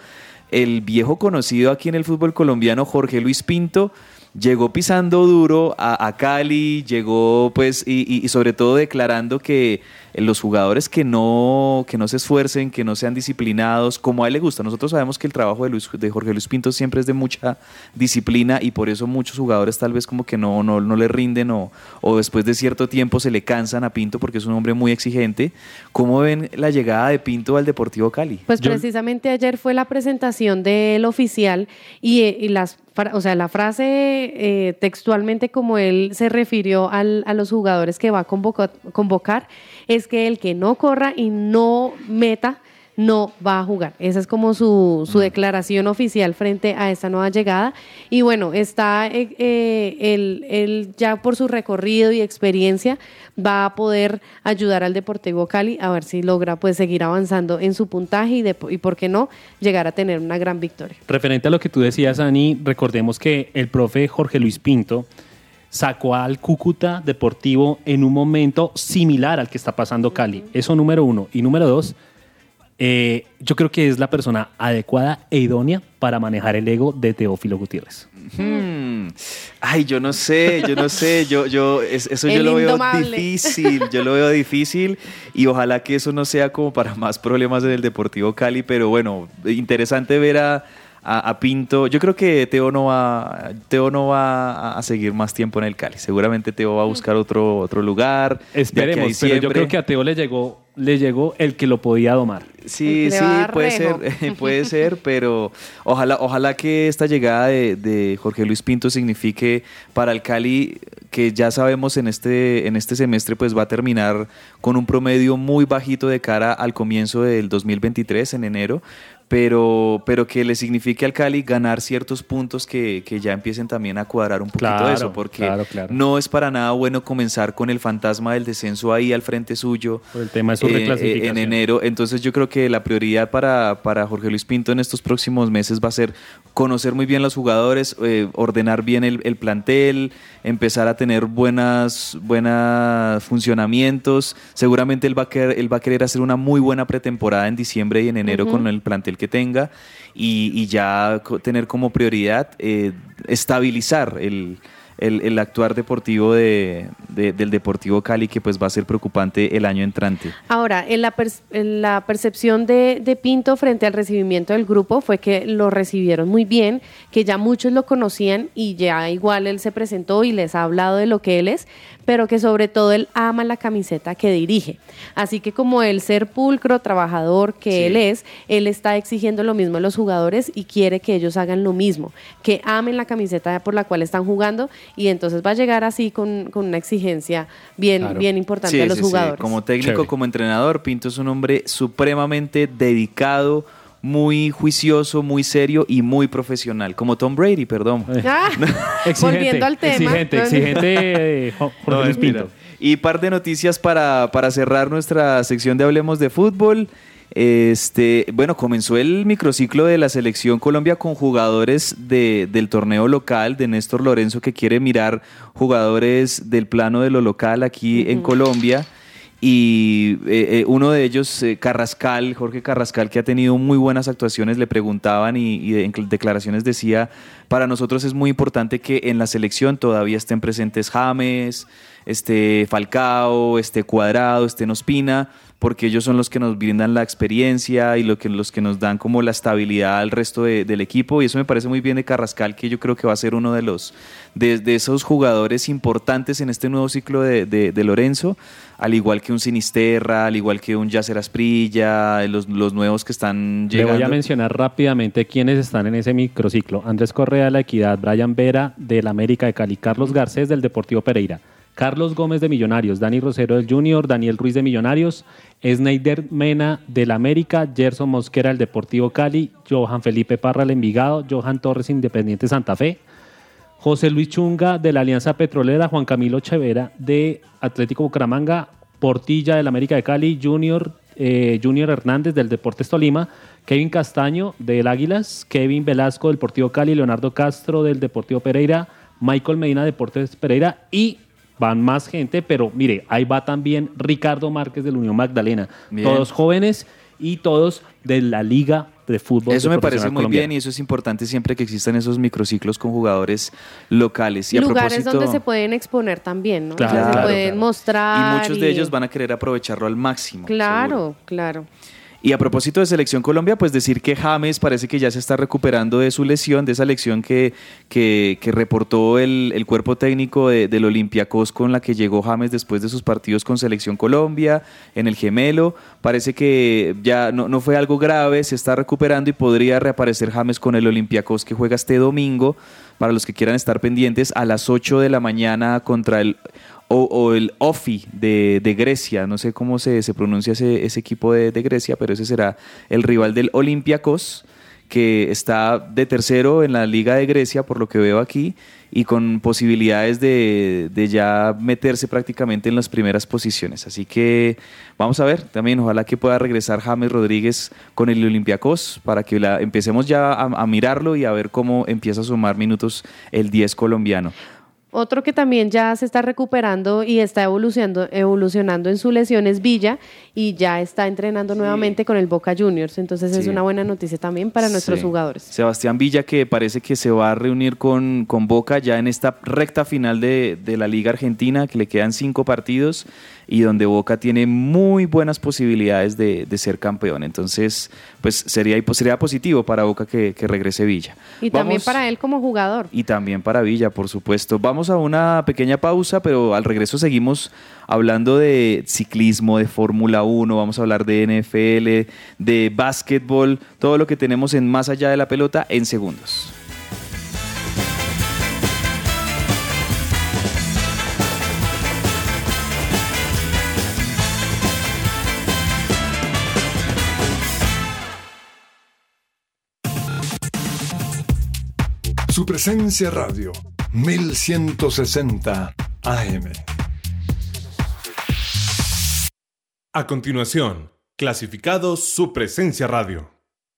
el viejo conocido aquí en el fútbol colombiano, Jorge Luis Pinto, llegó pisando duro a, a Cali, llegó pues y- y sobre todo declarando que los jugadores que no, que no se esfuercen, que no sean disciplinados, como a él le gusta. Nosotros sabemos que el trabajo de, Luis, de Jorge Luis Pinto siempre es de mucha disciplina y por eso muchos jugadores tal vez como que no, no, no le rinden o, o después de cierto tiempo se le cansan a Pinto porque es un hombre muy exigente. ¿Cómo ven la llegada de Pinto al Deportivo Cali? Pues precisamente ayer fue la presentación del oficial y, eh, y las, o sea, la frase eh, textualmente como él se refirió al- a los jugadores que va a convoca- convocar es que el que no corra y no meta no va a jugar. Esa es como su, su declaración oficial frente a esta nueva llegada. Y bueno, está eh, eh, él, él ya por su recorrido y experiencia va a poder ayudar al Deportivo Cali a ver si logra pues seguir avanzando en su puntaje y, de, y por qué no llegar a tener una gran victoria. Referente a lo que tú decías, Ani, recordemos que el profe Jorge Luis Pinto sacó al Cúcuta Deportivo en un momento similar al que está pasando Cali. Eso número uno. Y número dos, eh, yo creo que es la persona adecuada e idónea para manejar el ego de Teófilo Gutiérrez. Hmm. Ay, yo no sé, yo no sé, yo, yo, es- eso yo lo veo difícil, yo lo veo difícil y ojalá que eso no sea como para más problemas en el Deportivo Cali, pero bueno, interesante ver a, a- a Pinto. Yo creo que Teo no va, Teo no va a- a seguir más tiempo en el Cali, seguramente Teo va a buscar otro, otro lugar. Esperemos, pero yo creo que a Teo le llegó, le llegó el que lo podía domar. Sí, sí, puede ser, *laughs* puede ser, pero ojalá, ojalá que esta llegada de, de Jorge Luis Pinto signifique para el Cali que ya sabemos en este, en este semestre pues va a terminar con un promedio muy bajito de cara al comienzo del 2023 en enero, pero, pero que le signifique al Cali ganar ciertos puntos que, que ya empiecen también a cuadrar un poquito Claro, eso, porque claro, claro. no es para nada bueno comenzar con el fantasma del descenso ahí al frente suyo Por el tema de su eh, eh, en enero. Entonces yo creo que la prioridad para, para Jorge Luis Pinto en estos próximos meses va a ser conocer muy bien los jugadores, eh, ordenar bien el, el plantel, empezar a tener buenas, buenas funcionamientos. Seguramente él va, a querer, él va a querer hacer una muy buena pretemporada en diciembre y en enero con el plantel que tenga y, ya tener como prioridad eh, estabilizar el, el- actuar deportivo de, de- del Deportivo Cali que pues va a ser preocupante el año entrante. Ahora, en la, la percepción de, de Pinto frente al recibimiento del grupo fue que lo recibieron muy bien, que ya muchos lo conocían y ya igual él se presentó y les ha hablado de lo que él es, pero que sobre todo él ama la camiseta que dirige. Así que como el ser pulcro, trabajador que Sí. él es, él está exigiendo lo mismo a los jugadores y quiere que ellos hagan lo mismo, que amen la camiseta por la cual están jugando y entonces va a llegar así con, con una exigencia bien, Claro. bien importante Sí, a los sí, sí. jugadores. Como técnico, Chévere. como entrenador, Pinto es un hombre supremamente dedicado, muy juicioso, muy serio y muy profesional. Como Tom Brady, perdón. Ah, *laughs* *laughs* volviendo al tema. Exigente, exigente eh, Jo- Jorge No. Pinto. Y par de noticias para, para cerrar nuestra sección de Hablemos de Fútbol. Este, bueno, comenzó el microciclo de la selección Colombia con jugadores de- del torneo local de Néstor Lorenzo que quiere mirar jugadores del plano de lo local aquí en Colombia. Y eh, eh, uno de ellos, eh, Carrascal, Jorge Carrascal, que ha tenido muy buenas actuaciones, le preguntaban y, y en declaraciones decía, para nosotros es muy importante que en la selección todavía estén presentes James, este Falcao, este Cuadrado, este Ospina, porque ellos son los que nos brindan la experiencia y lo que, los que nos dan como la estabilidad al resto de- del equipo. Y eso me parece muy bien de Carrascal, que yo creo que va a ser uno de los de, de esos jugadores importantes en este nuevo ciclo de, de- de Lorenzo, al igual que un Sinisterra, al igual que un Yacer Asprilla, los, los nuevos que están Le llegando. voy a mencionar rápidamente quiénes están en ese microciclo. Andrés Correa de la Equidad, Brian Vera del América de Cali, Carlos Garcés del Deportivo Pereira, Carlos Gómez de Millonarios, Dani Rosero del Junior, Daniel Ruiz de Millonarios, Sneider Mena del América, Gerson Mosquera del Deportivo Cali, Johan Felipe Parra del Envigado, Johan Torres Independiente Santa Fe, José Luis Chunga de la Alianza Petrolera, Juan Camilo Chevera de Atlético Bucaramanga, Portilla del América de Cali, Junior, eh, Junior Hernández del Deportes Tolima, Kevin Castaño del Águilas, Kevin Velasco del Deportivo Cali, Leonardo Castro del Deportivo Pereira, Michael Medina Deportes Pereira y van más gente, pero mire, ahí va también Ricardo Márquez del Unión Magdalena, Bien. todos jóvenes y todos de la Liga de Fútbol. Eso de me parece muy Colombiano. bien y eso es importante siempre que existan esos microciclos con jugadores locales. Y a lugares propósito, donde se pueden exponer también, ¿no? Claro, O sea, se claro, pueden claro. mostrar. y muchos de ellos van a querer aprovecharlo al máximo. seguro. Claro, claro. Y a propósito de Selección Colombia, pues decir que James parece que ya se está recuperando de su lesión, de esa lesión que, que, reportó el, el cuerpo técnico de- del Olympiacos con la que llegó James después de sus partidos con Selección Colombia, en el gemelo. Parece que ya no, no fue algo grave, se está recuperando y podría reaparecer James con el Olympiacos que juega este domingo, para los que quieran estar pendientes, a las 8 de la mañana contra el o, el OFI de, de Grecia, no sé cómo se, se pronuncia ese, ese equipo de, de Grecia, pero ese será el rival del Olympiacos, que está de tercero en la Liga de Grecia, por lo que veo aquí, y con posibilidades de, de ya meterse prácticamente en las primeras posiciones. Así que vamos a ver, también ojalá que pueda regresar James Rodríguez con el Olympiacos para que la, empecemos ya a, a mirarlo y a ver cómo empieza a sumar minutos el 10 colombiano. Otro que también ya se está recuperando y está evolucionando, evolucionando en su lesión es Villa y ya está entrenando nuevamente con el Boca Juniors. Entonces es una buena noticia también para nuestros jugadores. Sebastián Villa que parece que se va a reunir con, con Boca ya en esta recta final de, de la Liga Argentina, que le quedan cinco partidos y donde Boca tiene muy buenas posibilidades de, de ser campeón. Entonces, pues sería, sería positivo para Boca que, que regrese Villa. Y también para él como jugador. y también para Villa, por supuesto. Vamos a una pequeña pausa, pero al regreso seguimos hablando de ciclismo, de Fórmula 1, vamos a hablar de NFL, de básquetbol, todo lo que tenemos en Más allá de la pelota en segundos. Su presencia radio, 1160 AM. A continuación, clasificados su presencia radio.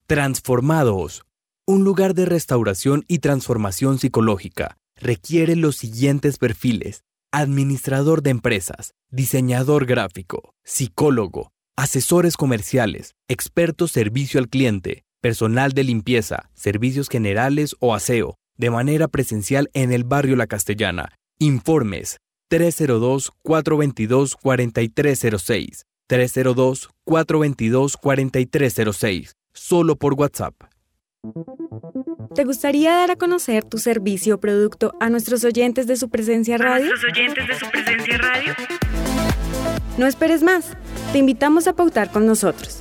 Transformados. Un lugar de restauración y transformación psicológica requiere los siguientes perfiles. Administrador de empresas, diseñador gráfico, psicólogo, asesores comerciales, expertos servicio al cliente, personal de limpieza, servicios generales o aseo, de manera presencial en el barrio La Castellana. Informes 302-422-4306. 302-422-4306. Solo por WhatsApp. ¿Te gustaría dar a conocer tu servicio o producto a nuestros oyentes de su presencia radio? nuestros oyentes de su presencia radio? No esperes más. Te invitamos a pautar con nosotros.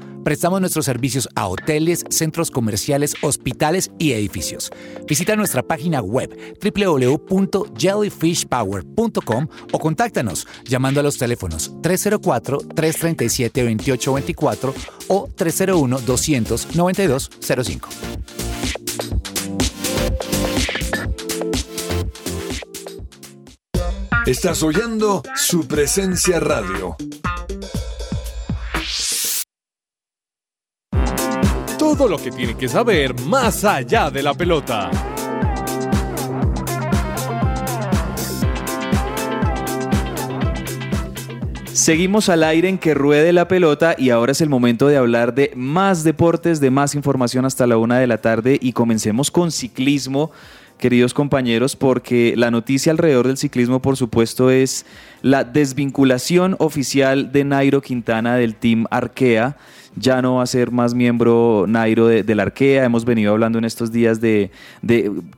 Prestamos nuestros servicios a hoteles, centros comerciales, hospitales y edificios. Visita nuestra página web www.jellyfishpower.com o contáctanos llamando a los teléfonos 304-337-2824 o 301-200-9205. Estás oyendo su presencia radio. Todo lo que tiene que saber más allá de la pelota. Seguimos al aire en que ruede la pelota y ahora es el momento de hablar de más deportes, de más información hasta la una de la tarde y comencemos con ciclismo, queridos compañeros, porque la noticia alrededor del ciclismo, por supuesto, es la desvinculación oficial de Nairo Quintana del Team Arkea. Ya no va a ser más miembro Nairo de, del Arkea. Hemos venido hablando en estos días de,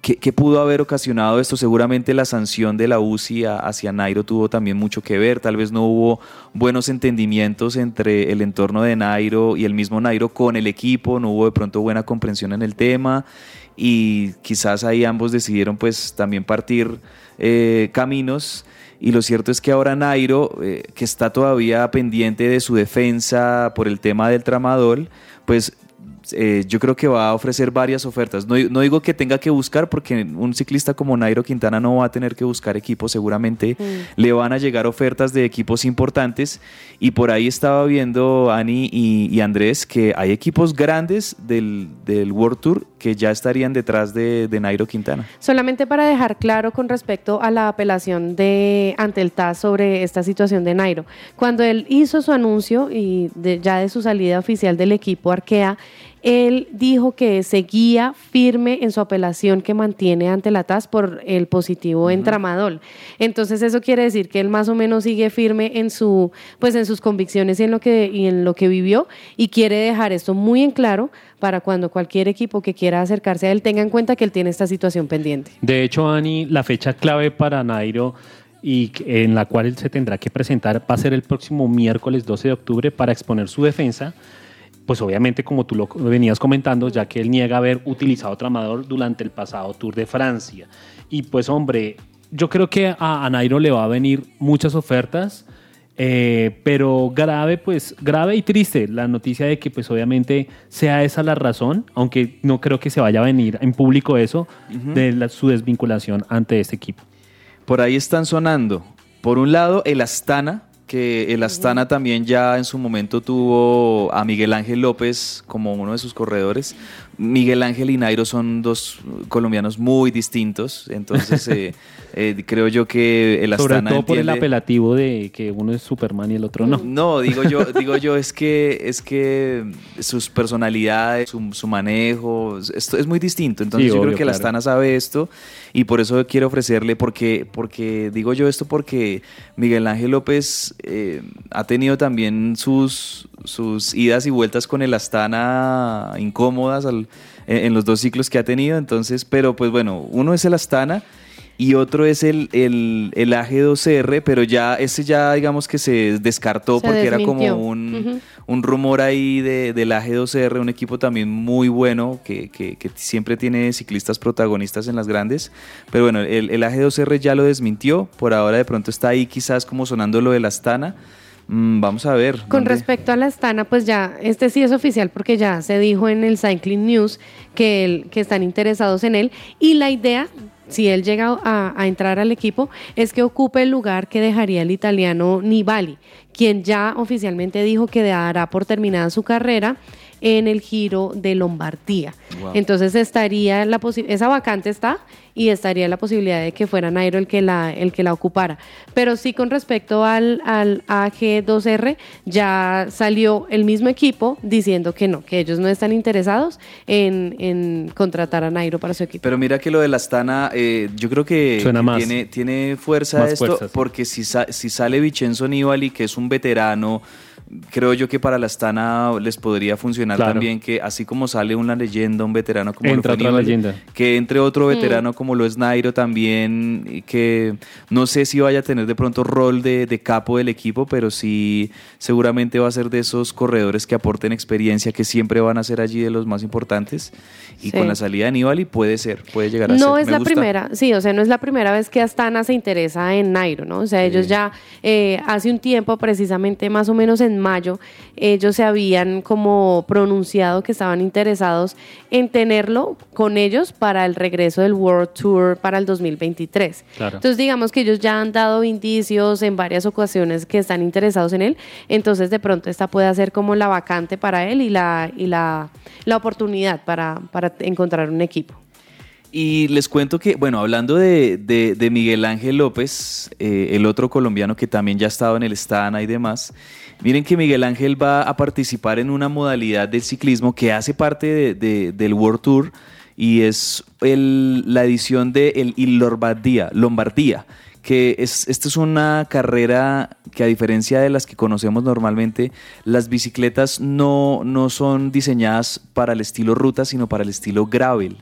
qué, pudo haber ocasionado esto. Seguramente la sanción de la UCI hacia Nairo tuvo también mucho que ver. Tal vez no hubo buenos entendimientos entre el entorno de Nairo y el mismo Nairo con el equipo. No hubo de pronto buena comprensión en el tema y quizás ahí ambos decidieron pues también partir eh, caminos y lo cierto es que ahora Nairo, eh, que está todavía pendiente de su defensa por el tema del tramadol, pues eh, yo creo que va a ofrecer varias ofertas. No, no digo que tenga que buscar, porque un ciclista como Nairo Quintana no va a tener que buscar equipos, seguramente le van a llegar ofertas de equipos importantes. Y por ahí estaba viendo Ani y, y Andrés que hay equipos grandes del, del World Tour que ya estarían detrás de, de Nairo Quintana. Solamente para dejar claro con respecto a la apelación de ante el TAS sobre esta situación de Nairo. Cuando él hizo su anuncio y de- ya de su salida oficial del equipo Arkea, él dijo que seguía firme en su apelación que mantiene ante la TAS por el positivo en tramadol. Entonces eso quiere decir que él más o menos sigue firme en su pues en sus convicciones y en lo que y en lo que vivió y quiere dejar esto muy en claro para cuando cualquier equipo que quiera acercarse a él tenga en cuenta que él tiene esta situación pendiente. De hecho, Ani, la fecha clave para Nairo y en la cual él se tendrá que presentar. Va a ser el próximo miércoles 12 de octubre para exponer su defensa. Pues obviamente, como tú lo venías comentando, ya que él niega haber utilizado tramador durante el pasado Tour de Francia. Y pues hombre, yo creo que a, Nairo le va a venir muchas ofertas. eh, pero grave, pues grave y triste la noticia de que pues obviamente sea esa la razón, aunque no creo que se vaya a venir en público eso, de la- su desvinculación ante este equipo. Por ahí están sonando. Por un lado, el Astana, que el Astana también ya en su momento tuvo a Miguel Ángel López como uno de sus corredores. Miguel Ángel y Nairo son dos colombianos muy distintos, entonces eh, *laughs* eh, creo yo que el Sobre Astana todo por el apelativo de que uno es Superman y el otro no. No, digo yo, *laughs* digo yo es que es que sus personalidades, su, su manejo, esto es muy distinto. Entonces Sí, yo creo que claro. Astana sabe esto y por eso quiero ofrecerle, porque, porque digo yo esto porque Miguel Ángel López eh, ha tenido también sus, sus idas y vueltas con el Astana incómodas al- en, en los dos ciclos que ha tenido. Entonces, pero pues bueno, uno es el Astana y otro es el, el, el AG2R, pero ya ese ya digamos que se descartó Se porque era como un, un rumor ahí de, del AG2R, un equipo también muy bueno que, que- que siempre tiene ciclistas protagonistas en las grandes. Pero bueno, el, el AG2R ya lo desmintió, por ahora de pronto está ahí quizás como sonando lo de la Astana. Mm, vamos a ver. Con ¿dónde? respecto a la Astana, pues ya, este sí es oficial porque ya se dijo en el Cycling News que, él- que están interesados en él y la idea, si él llega a, a entrar al equipo, es que ocupe el lugar que dejaría el italiano Nibali, quien ya oficialmente dijo que dará por terminada su carrera en el Giro de Lombardía. Wow. Entonces estaría la esa vacante está y estaría la posibilidad de que fuera Nairo el que la, el que la ocupara. Pero sí con respecto al, al AG2R, ya salió el mismo equipo diciendo que no, que ellos no están interesados en, en contratar a Nairo para su equipo. Pero mira que lo de la Astana, eh, yo creo que Suena más. tiene, tiene fuerza Más esto, fuerza, sí. porque si, sa- si sale Vincenzo Nibali, que es un veterano, creo yo que para la Astana les podría funcionar Claro. también que así como sale una leyenda, un veterano como lo Entra fue otra Nibali, leyenda. que entre otro Mm. veterano como lo es Nairo también, que no sé si vaya a tener de pronto rol de, de capo del equipo, pero sí seguramente va a ser de esos corredores que aporten experiencia, que siempre van a ser allí de los más importantes. Y Sí. con la salida de Nibali puede ser, puede llegar a ser. No es Me la gusta. primera, sí, o sea, no es la primera vez que Astana se interesa en Nairo, ¿no? O sea, ellos ya eh, hace un tiempo, precisamente más o menos en mayo, ellos se habían como pronunciado que estaban interesados en tenerlo con ellos para el regreso del World Tour para el 2023. Claro. Entonces, digamos que ellos ya han dado indicios en varias ocasiones que están interesados en él, entonces de pronto esta puede ser como la vacante para él y la, y la, la oportunidad para, para encontrar un equipo. Y les cuento que, bueno, hablando de, de- de Miguel Ángel López, eh, el otro colombiano que también ya ha estado en el Stana y demás, miren que Miguel Ángel va a participar en una modalidad del ciclismo que hace parte de- de- del World Tour y es el- la edición de el Lombardía, Lombardía que es, esta es una carrera que a diferencia de las que conocemos normalmente, las bicicletas no, no son diseñadas para el estilo ruta, sino para el estilo gravel.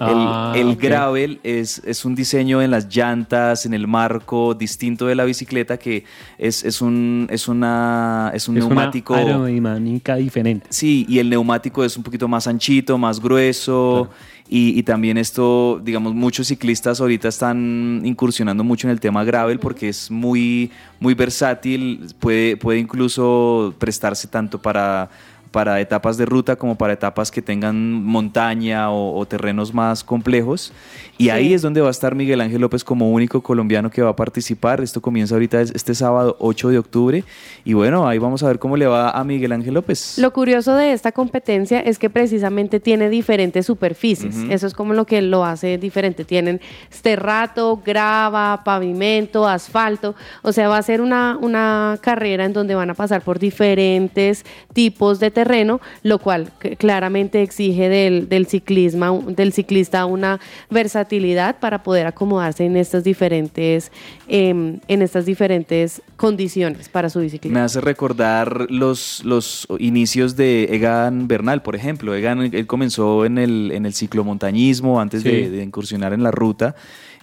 El, Ah, el gravel es, es un diseño en las llantas, en el marco, distinto de la bicicleta, que es, es un, es una, es un es neumático. una aerodinámica diferente. Sí, y el neumático es un poquito más anchito, más grueso. Y, y también esto, digamos, muchos ciclistas ahorita están incursionando mucho en el tema gravel porque es muy, muy versátil, puede, puede incluso prestarse tanto para, para etapas de ruta como para etapas que tengan montaña o, o terrenos más complejos. Y ahí es donde va a estar Miguel Ángel López como único colombiano que va a participar. Esto comienza ahorita es- este sábado 8 de octubre. Y bueno, ahí vamos a ver cómo le va a Miguel Ángel López. Lo curioso de esta competencia es que precisamente tiene diferentes superficies. Ujú. Eso es como lo que lo hace diferente. Tienen esterrato, grava, pavimento, asfalto. O sea, va a ser una, una carrera en donde van a pasar por diferentes tipos de terreno, lo cual claramente exige del, del, ciclismo, del ciclista una versatilidad para poder acomodarse en estas diferentes, em, en estas diferentes condiciones para su bicicleta. Me hace recordar los, los inicios de Egan Bernal, por ejemplo. Egan él comenzó en el, en el ciclomontañismo antes Sí. de, de incursionar en la ruta.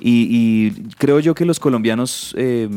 Y, y creo yo que los colombianos eh,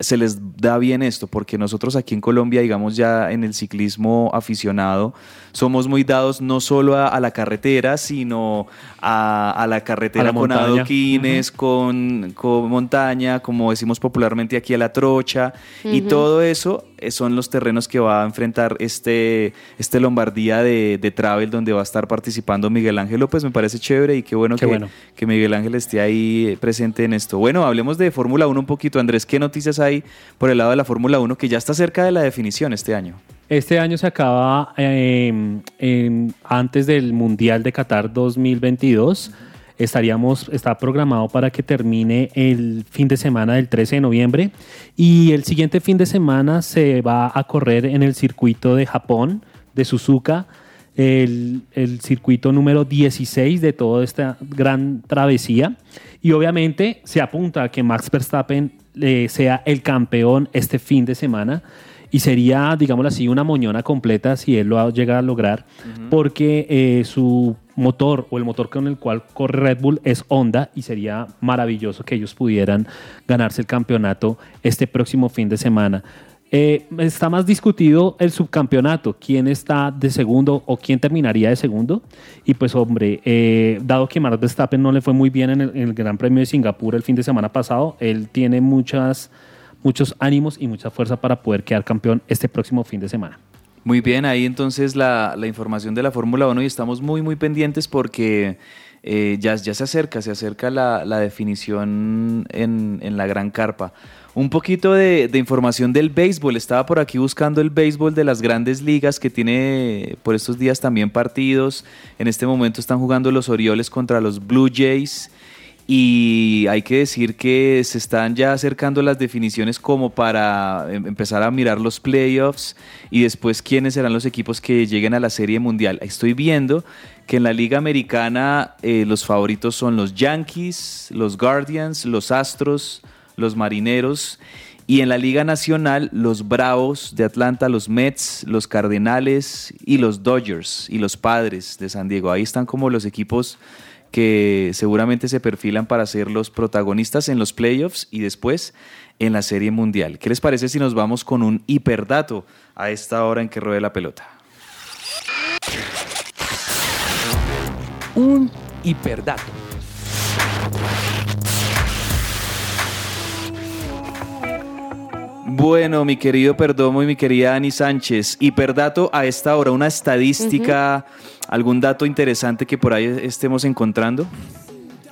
se les da bien esto, porque nosotros aquí en Colombia, digamos ya en el ciclismo aficionado, somos muy dados no solo a, a la carretera, sino a, a la carretera A la con montaña. adoquines, con, con montaña, como decimos popularmente aquí a la trocha, y todo eso son los terrenos que va a enfrentar este, este Lombardía de, de Travel, donde va a estar participando Miguel Ángel López. Me parece chévere y qué bueno, Qué que, bueno. que Miguel Ángel esté ahí eh, presente en esto. Bueno, hablemos de Fórmula 1 un poquito. Andrés, ¿qué noticias hay por el lado de la Fórmula 1 que ya está cerca de la definición este año? Este año se acaba eh, en- antes del Mundial de Qatar 2022. Estaríamos, está programado para que termine el fin de semana del 13 de noviembre y el siguiente fin de semana se va a correr en el circuito de Japón, de Suzuka, el, el circuito número 16 de toda esta gran travesía. Y obviamente se apunta a que Max Verstappen eh, sea el campeón este fin de semana. Y sería, digámoslo así, una moñona completa si él lo llega a lograr, porque eh, su motor o el motor con el cual corre Red Bull es Honda y sería maravilloso que ellos pudieran ganarse el campeonato este próximo fin de semana. Eh, está más discutido el subcampeonato, quién está de segundo o quién terminaría de segundo. Y pues hombre, eh, dado que Max Verstappen no le fue muy bien en el, en el Gran Premio de Singapur el fin de semana pasado, él tiene muchas, muchos ánimos y mucha fuerza para poder quedar campeón este próximo fin de semana. Muy bien, ahí entonces la, la información de la Fórmula 1 y estamos muy, muy pendientes porque eh, ya, ya se acerca, se acerca la, la definición en, en la gran carpa. Un poquito de, de información del béisbol. Estaba por aquí buscando el béisbol de las grandes ligas que tiene por estos días también partidos. En este momento están jugando los Orioles contra los Blue Jays. Y hay que decir que se están ya acercando las definiciones como para em- empezar a mirar los playoffs y después quiénes serán los equipos que lleguen a la Serie Mundial. Estoy viendo que en la Liga Americana eh, los favoritos son los Yankees, los Guardians, los Astros, los Marineros. Y en la Liga Nacional, los Bravos de Atlanta, los Mets, los Cardenales y los Dodgers y los Padres de San Diego. Ahí están como los equipos que seguramente se perfilan para ser los protagonistas en los playoffs y después en la Serie Mundial. ¿Qué les parece si nos vamos con un hiperdato a esta hora en que ruede la pelota? Un hiperdato. Bueno, mi querido Perdomo y mi querida Ani Sánchez, hiperdato a esta hora, una estadística, algún dato interesante que por ahí estemos encontrando.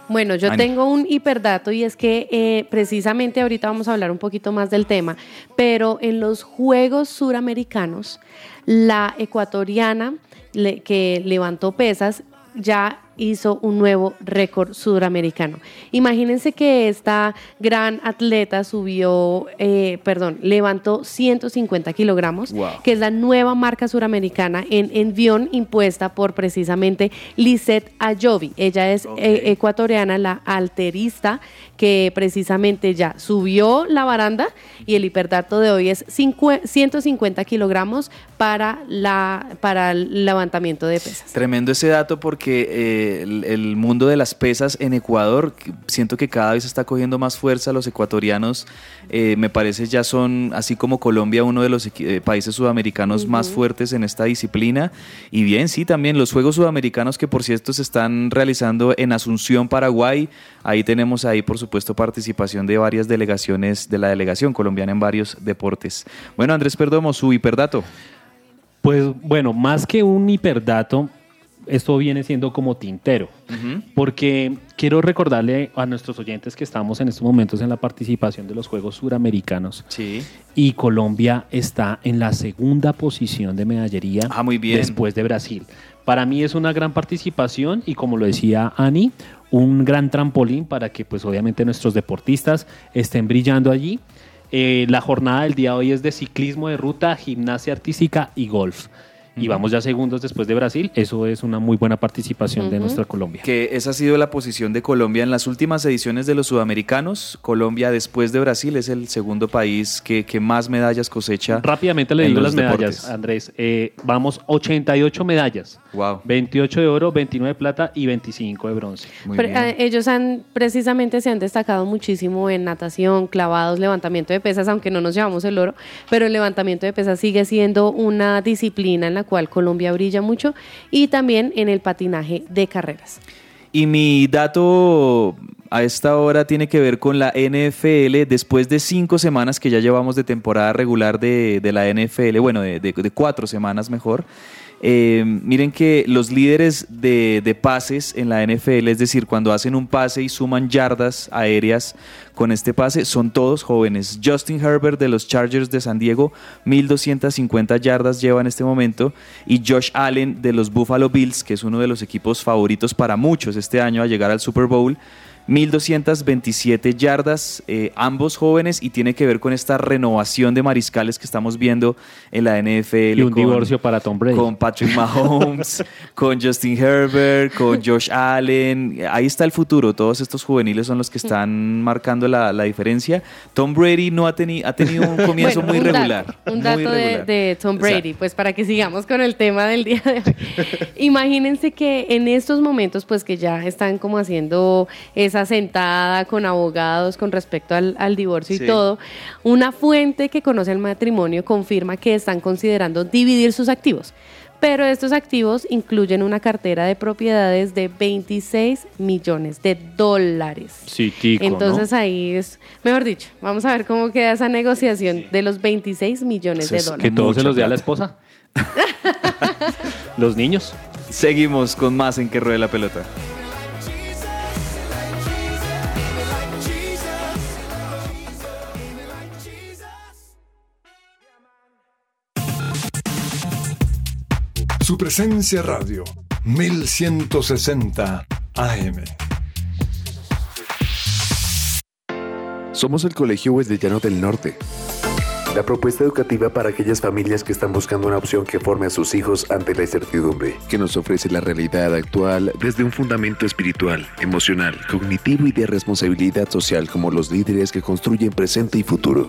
Bueno, yo Ani. tengo un hiperdato y es que eh, precisamente ahorita vamos a hablar un poquito más del tema, pero en los Juegos Suramericanos, la ecuatoriana le- que levantó pesas ya hizo un nuevo récord suramericano. Imagínense que esta gran atleta subió, eh, perdón, levantó 150 kilogramos, Wow. que es la nueva marca suramericana en envión impuesta por precisamente Lisette Ayovi. Ella es eh, ecuatoriana, la alterista, que precisamente ya subió la baranda y el hiperdato de hoy es cincu- 150 kilogramos para, la, para el levantamiento de pesas. Tremendo ese dato porque eh, el, el mundo de las pesas en Ecuador, siento que cada vez está cogiendo más fuerza. Los ecuatorianos, eh, me parece, ya son, así como Colombia, uno de los eh, países sudamericanos más fuertes en esta disciplina. Y bien, sí, también los Juegos Sudamericanos que por cierto se están realizando en Asunción, Paraguay. Ahí tenemos ahí, por supuesto, participación de varias delegaciones de la delegación colombiana en varios deportes. Bueno, Andrés Perdomo, su hiperdato. Pues bueno, más que un hiperdato, esto viene siendo como tintero. Porque quiero recordarle a nuestros oyentes que estamos en estos momentos en la participación de los Juegos Suramericanos. Sí. Y Colombia está en la segunda posición de medallería Ah, muy bien. después de Brasil. Para mí es una gran participación y como lo decía Ani, un gran trampolín para que pues obviamente nuestros deportistas estén brillando allí. Eh, la jornada del día de hoy es de ciclismo de ruta, gimnasia artística y golf. Y vamos ya segundos después de Brasil, eso es una muy buena participación de nuestra Colombia. Que esa ha sido la posición de Colombia en las últimas ediciones de los sudamericanos. Colombia, después de Brasil, es el segundo país que, que más medallas cosecha. Rápidamente le digo las medallas. Andrés. Eh, vamos 88 medallas. Wow. 28 de oro, 29 de plata y 25 de bronce. Pre- eh, ellos han precisamente se han destacado muchísimo en natación, clavados, levantamiento de pesas, aunque no nos llevamos el oro, pero el levantamiento de pesas sigue siendo una disciplina en la cual Colombia brilla mucho y también en el patinaje de carreras. Y mi dato a esta hora tiene que ver con la NFL. Después de cinco semanas que ya llevamos de temporada regular de, la NFL, bueno, de, de- de cuatro semanas mejor. Eh, miren que los líderes de, de pases en la NFL, es decir, cuando hacen un pase y suman yardas aéreas con este pase, son todos jóvenes. Justin Herbert de los Chargers de San Diego, 1250 yardas lleva en este momento. Y Josh Allen de los Buffalo Bills, que es uno de los equipos favoritos para muchos este año a llegar al Super Bowl. 1227 yardas, eh, ambos jóvenes, y tiene que ver con esta renovación de mariscales que estamos viendo en la NFL. Y un con- divorcio para Tom Brady. Con Patrick Mahomes, *laughs* con Justin Herbert, con Josh Allen. Ahí está el futuro. Todos estos juveniles son los que están marcando la, la diferencia. Tom Brady no ha, teni- ha tenido un *laughs* comienzo Bueno, muy un dato, regular. un muy dato de, regular. de Tom O sea, Brady, pues para que sigamos con el tema del día de hoy. *laughs* Imagínense que en estos momentos, pues que ya están como haciendo esa sentada con abogados con respecto al, al divorcio Sí. y todo, una fuente que conoce el matrimonio confirma que están considerando dividir sus activos. Pero estos activos incluyen una cartera de propiedades de 26 millones de dólares. Sí, tico, ¿no? Entonces ahí es, mejor dicho, vamos a ver cómo queda esa negociación de los 26 millones de dólares. Que todos se los dé a la esposa. *laughs* *laughs* los niños. Seguimos con más en que ruede la pelota. Su presencia radio, 1160 AM. Somos el Colegio Wesleyano del Norte. La propuesta educativa para aquellas familias que están buscando una opción que forme a sus hijos ante la incertidumbre, que nos ofrece la realidad actual desde un fundamento espiritual, emocional, cognitivo y de responsabilidad social como los líderes que construyen presente y futuro.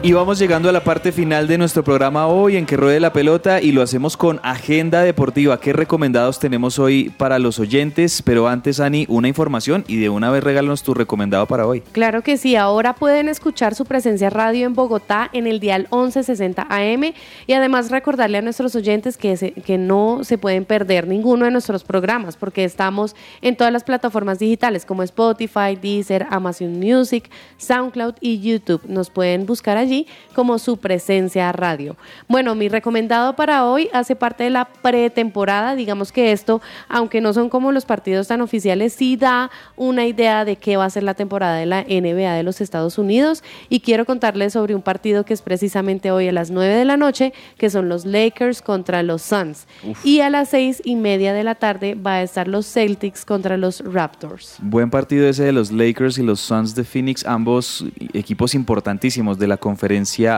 Y vamos llegando a la parte final de nuestro programa hoy en que ruede la pelota y lo hacemos con agenda deportiva. ¿Qué recomendados tenemos hoy para los oyentes? Pero antes, Ani, una información y de una vez regálanos tu recomendado para hoy. Claro que sí, ahora pueden escuchar su presencia radio en Bogotá en el dial 1160 AM y además recordarle a nuestros oyentes que, se- que no se pueden perder ninguno de nuestros programas porque estamos en todas las plataformas digitales como Spotify, Deezer, Amazon Music, SoundCloud y YouTube. Nos pueden buscar allí como su presencia radio. Bueno, mi recomendado para hoy hace parte de la pretemporada. Digamos que esto, aunque no son como los partidos tan oficiales, sí da una idea de qué va a ser la temporada de la NBA de los Estados Unidos. Y quiero contarles sobre un partido que es precisamente hoy a las 9 de la noche, que son los Lakers contra los Suns. Uf. Y a las seis y media de la tarde va a estar los Celtics contra los Raptors. Buen partido ese de los Lakers y los Suns de Phoenix, ambos equipos importantísimos de la conferencia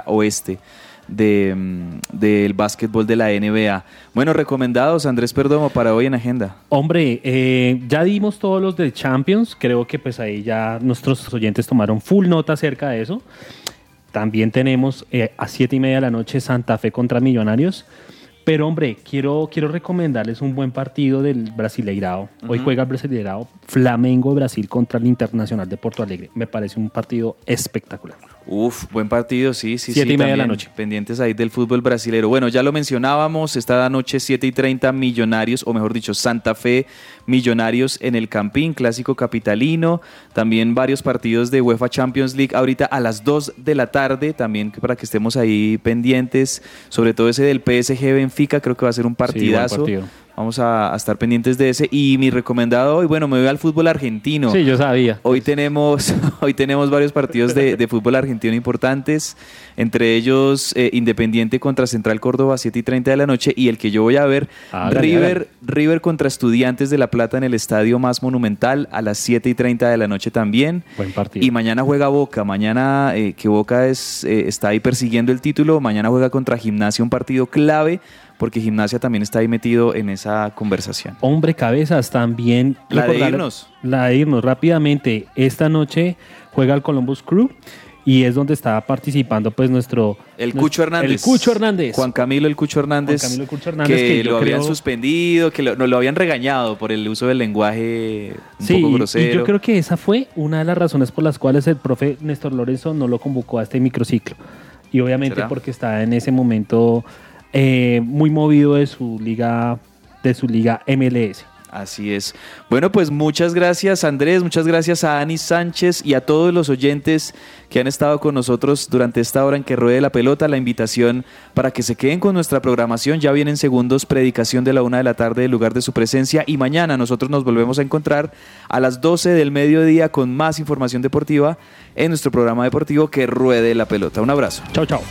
oeste de, mm, del básquetbol de la NBA. Bueno, recomendados, Andrés Perdomo, para hoy en agenda. Hombre, eh, ya dimos todos los de Champions. Creo que pues ahí ya nuestros oyentes tomaron full nota acerca de eso. También tenemos eh, a siete y media de la noche Santa Fe contra Millonarios. Pero hombre, quiero, quiero recomendarles un buen partido del Brasileirao. Hoy juega el Brasileirao Flamengo Brasil contra el Internacional de Porto Alegre. Me parece un partido espectacular. Uf, buen partido, sí, sí, Siete sí. y media de la noche. Pendientes ahí del fútbol brasilero. Bueno, ya lo mencionábamos, esta noche 7 y 30 Millonarios, o mejor dicho, Santa Fe Millonarios en el Campín, clásico capitalino. También varios partidos de UEFA Champions League ahorita a las 2 de la tarde, también para que estemos ahí pendientes, sobre todo ese del PSG Benfica, creo que va a ser un partidazo. partido. Vamos a, a estar pendientes de ese. Y mi recomendado hoy, bueno, me voy al fútbol argentino. Sí, yo sabía. Hoy tenemos, *laughs* hoy tenemos varios partidos de, de fútbol argentino importantes, entre ellos eh, Independiente contra Central Córdoba, 7 y 30 de la noche, y el que yo voy a ver, Hágale, River. River contra Estudiantes de La Plata en el estadio más monumental a las 7 y 30 de la noche también. Buen partido. Y mañana juega Boca, mañana eh, que Boca es, eh, está ahí persiguiendo el título, mañana juega contra Gimnasia, un partido clave, porque Gimnasia también está ahí metido en esa conversación. Hombre cabezas también. La de irnos. La de irnos rápidamente. Esta noche juega el Columbus Crew y es donde está participando pues nuestro... El nuestro- Cucho Hernández. El Cucho Hernández. Juan Camilo el Cucho Hernández. Juan Camilo el Cucho Hernández, que, que lo habían creo- suspendido, que lo, no, lo habían regañado por el uso del lenguaje un Sí, poco y- grosero. y yo creo que esa fue una de las razones por las cuales el profe Néstor Lorenzo no lo convocó a este microciclo. Y obviamente ¿Será? porque está en ese momento eh, muy movido de su liga, de su liga MLS. Así es. Bueno, pues muchas gracias Andrés, muchas gracias a Ani Sánchez y a todos los oyentes que han estado con nosotros durante esta hora en que ruede la pelota. La invitación para que se queden con nuestra programación. Ya vienen segundos, predicación de la una de la tarde del lugar de su presencia. Y mañana nosotros nos volvemos a encontrar a las 12 del mediodía con más información deportiva en nuestro programa deportivo que ruede la pelota. Un abrazo. Chao, chao.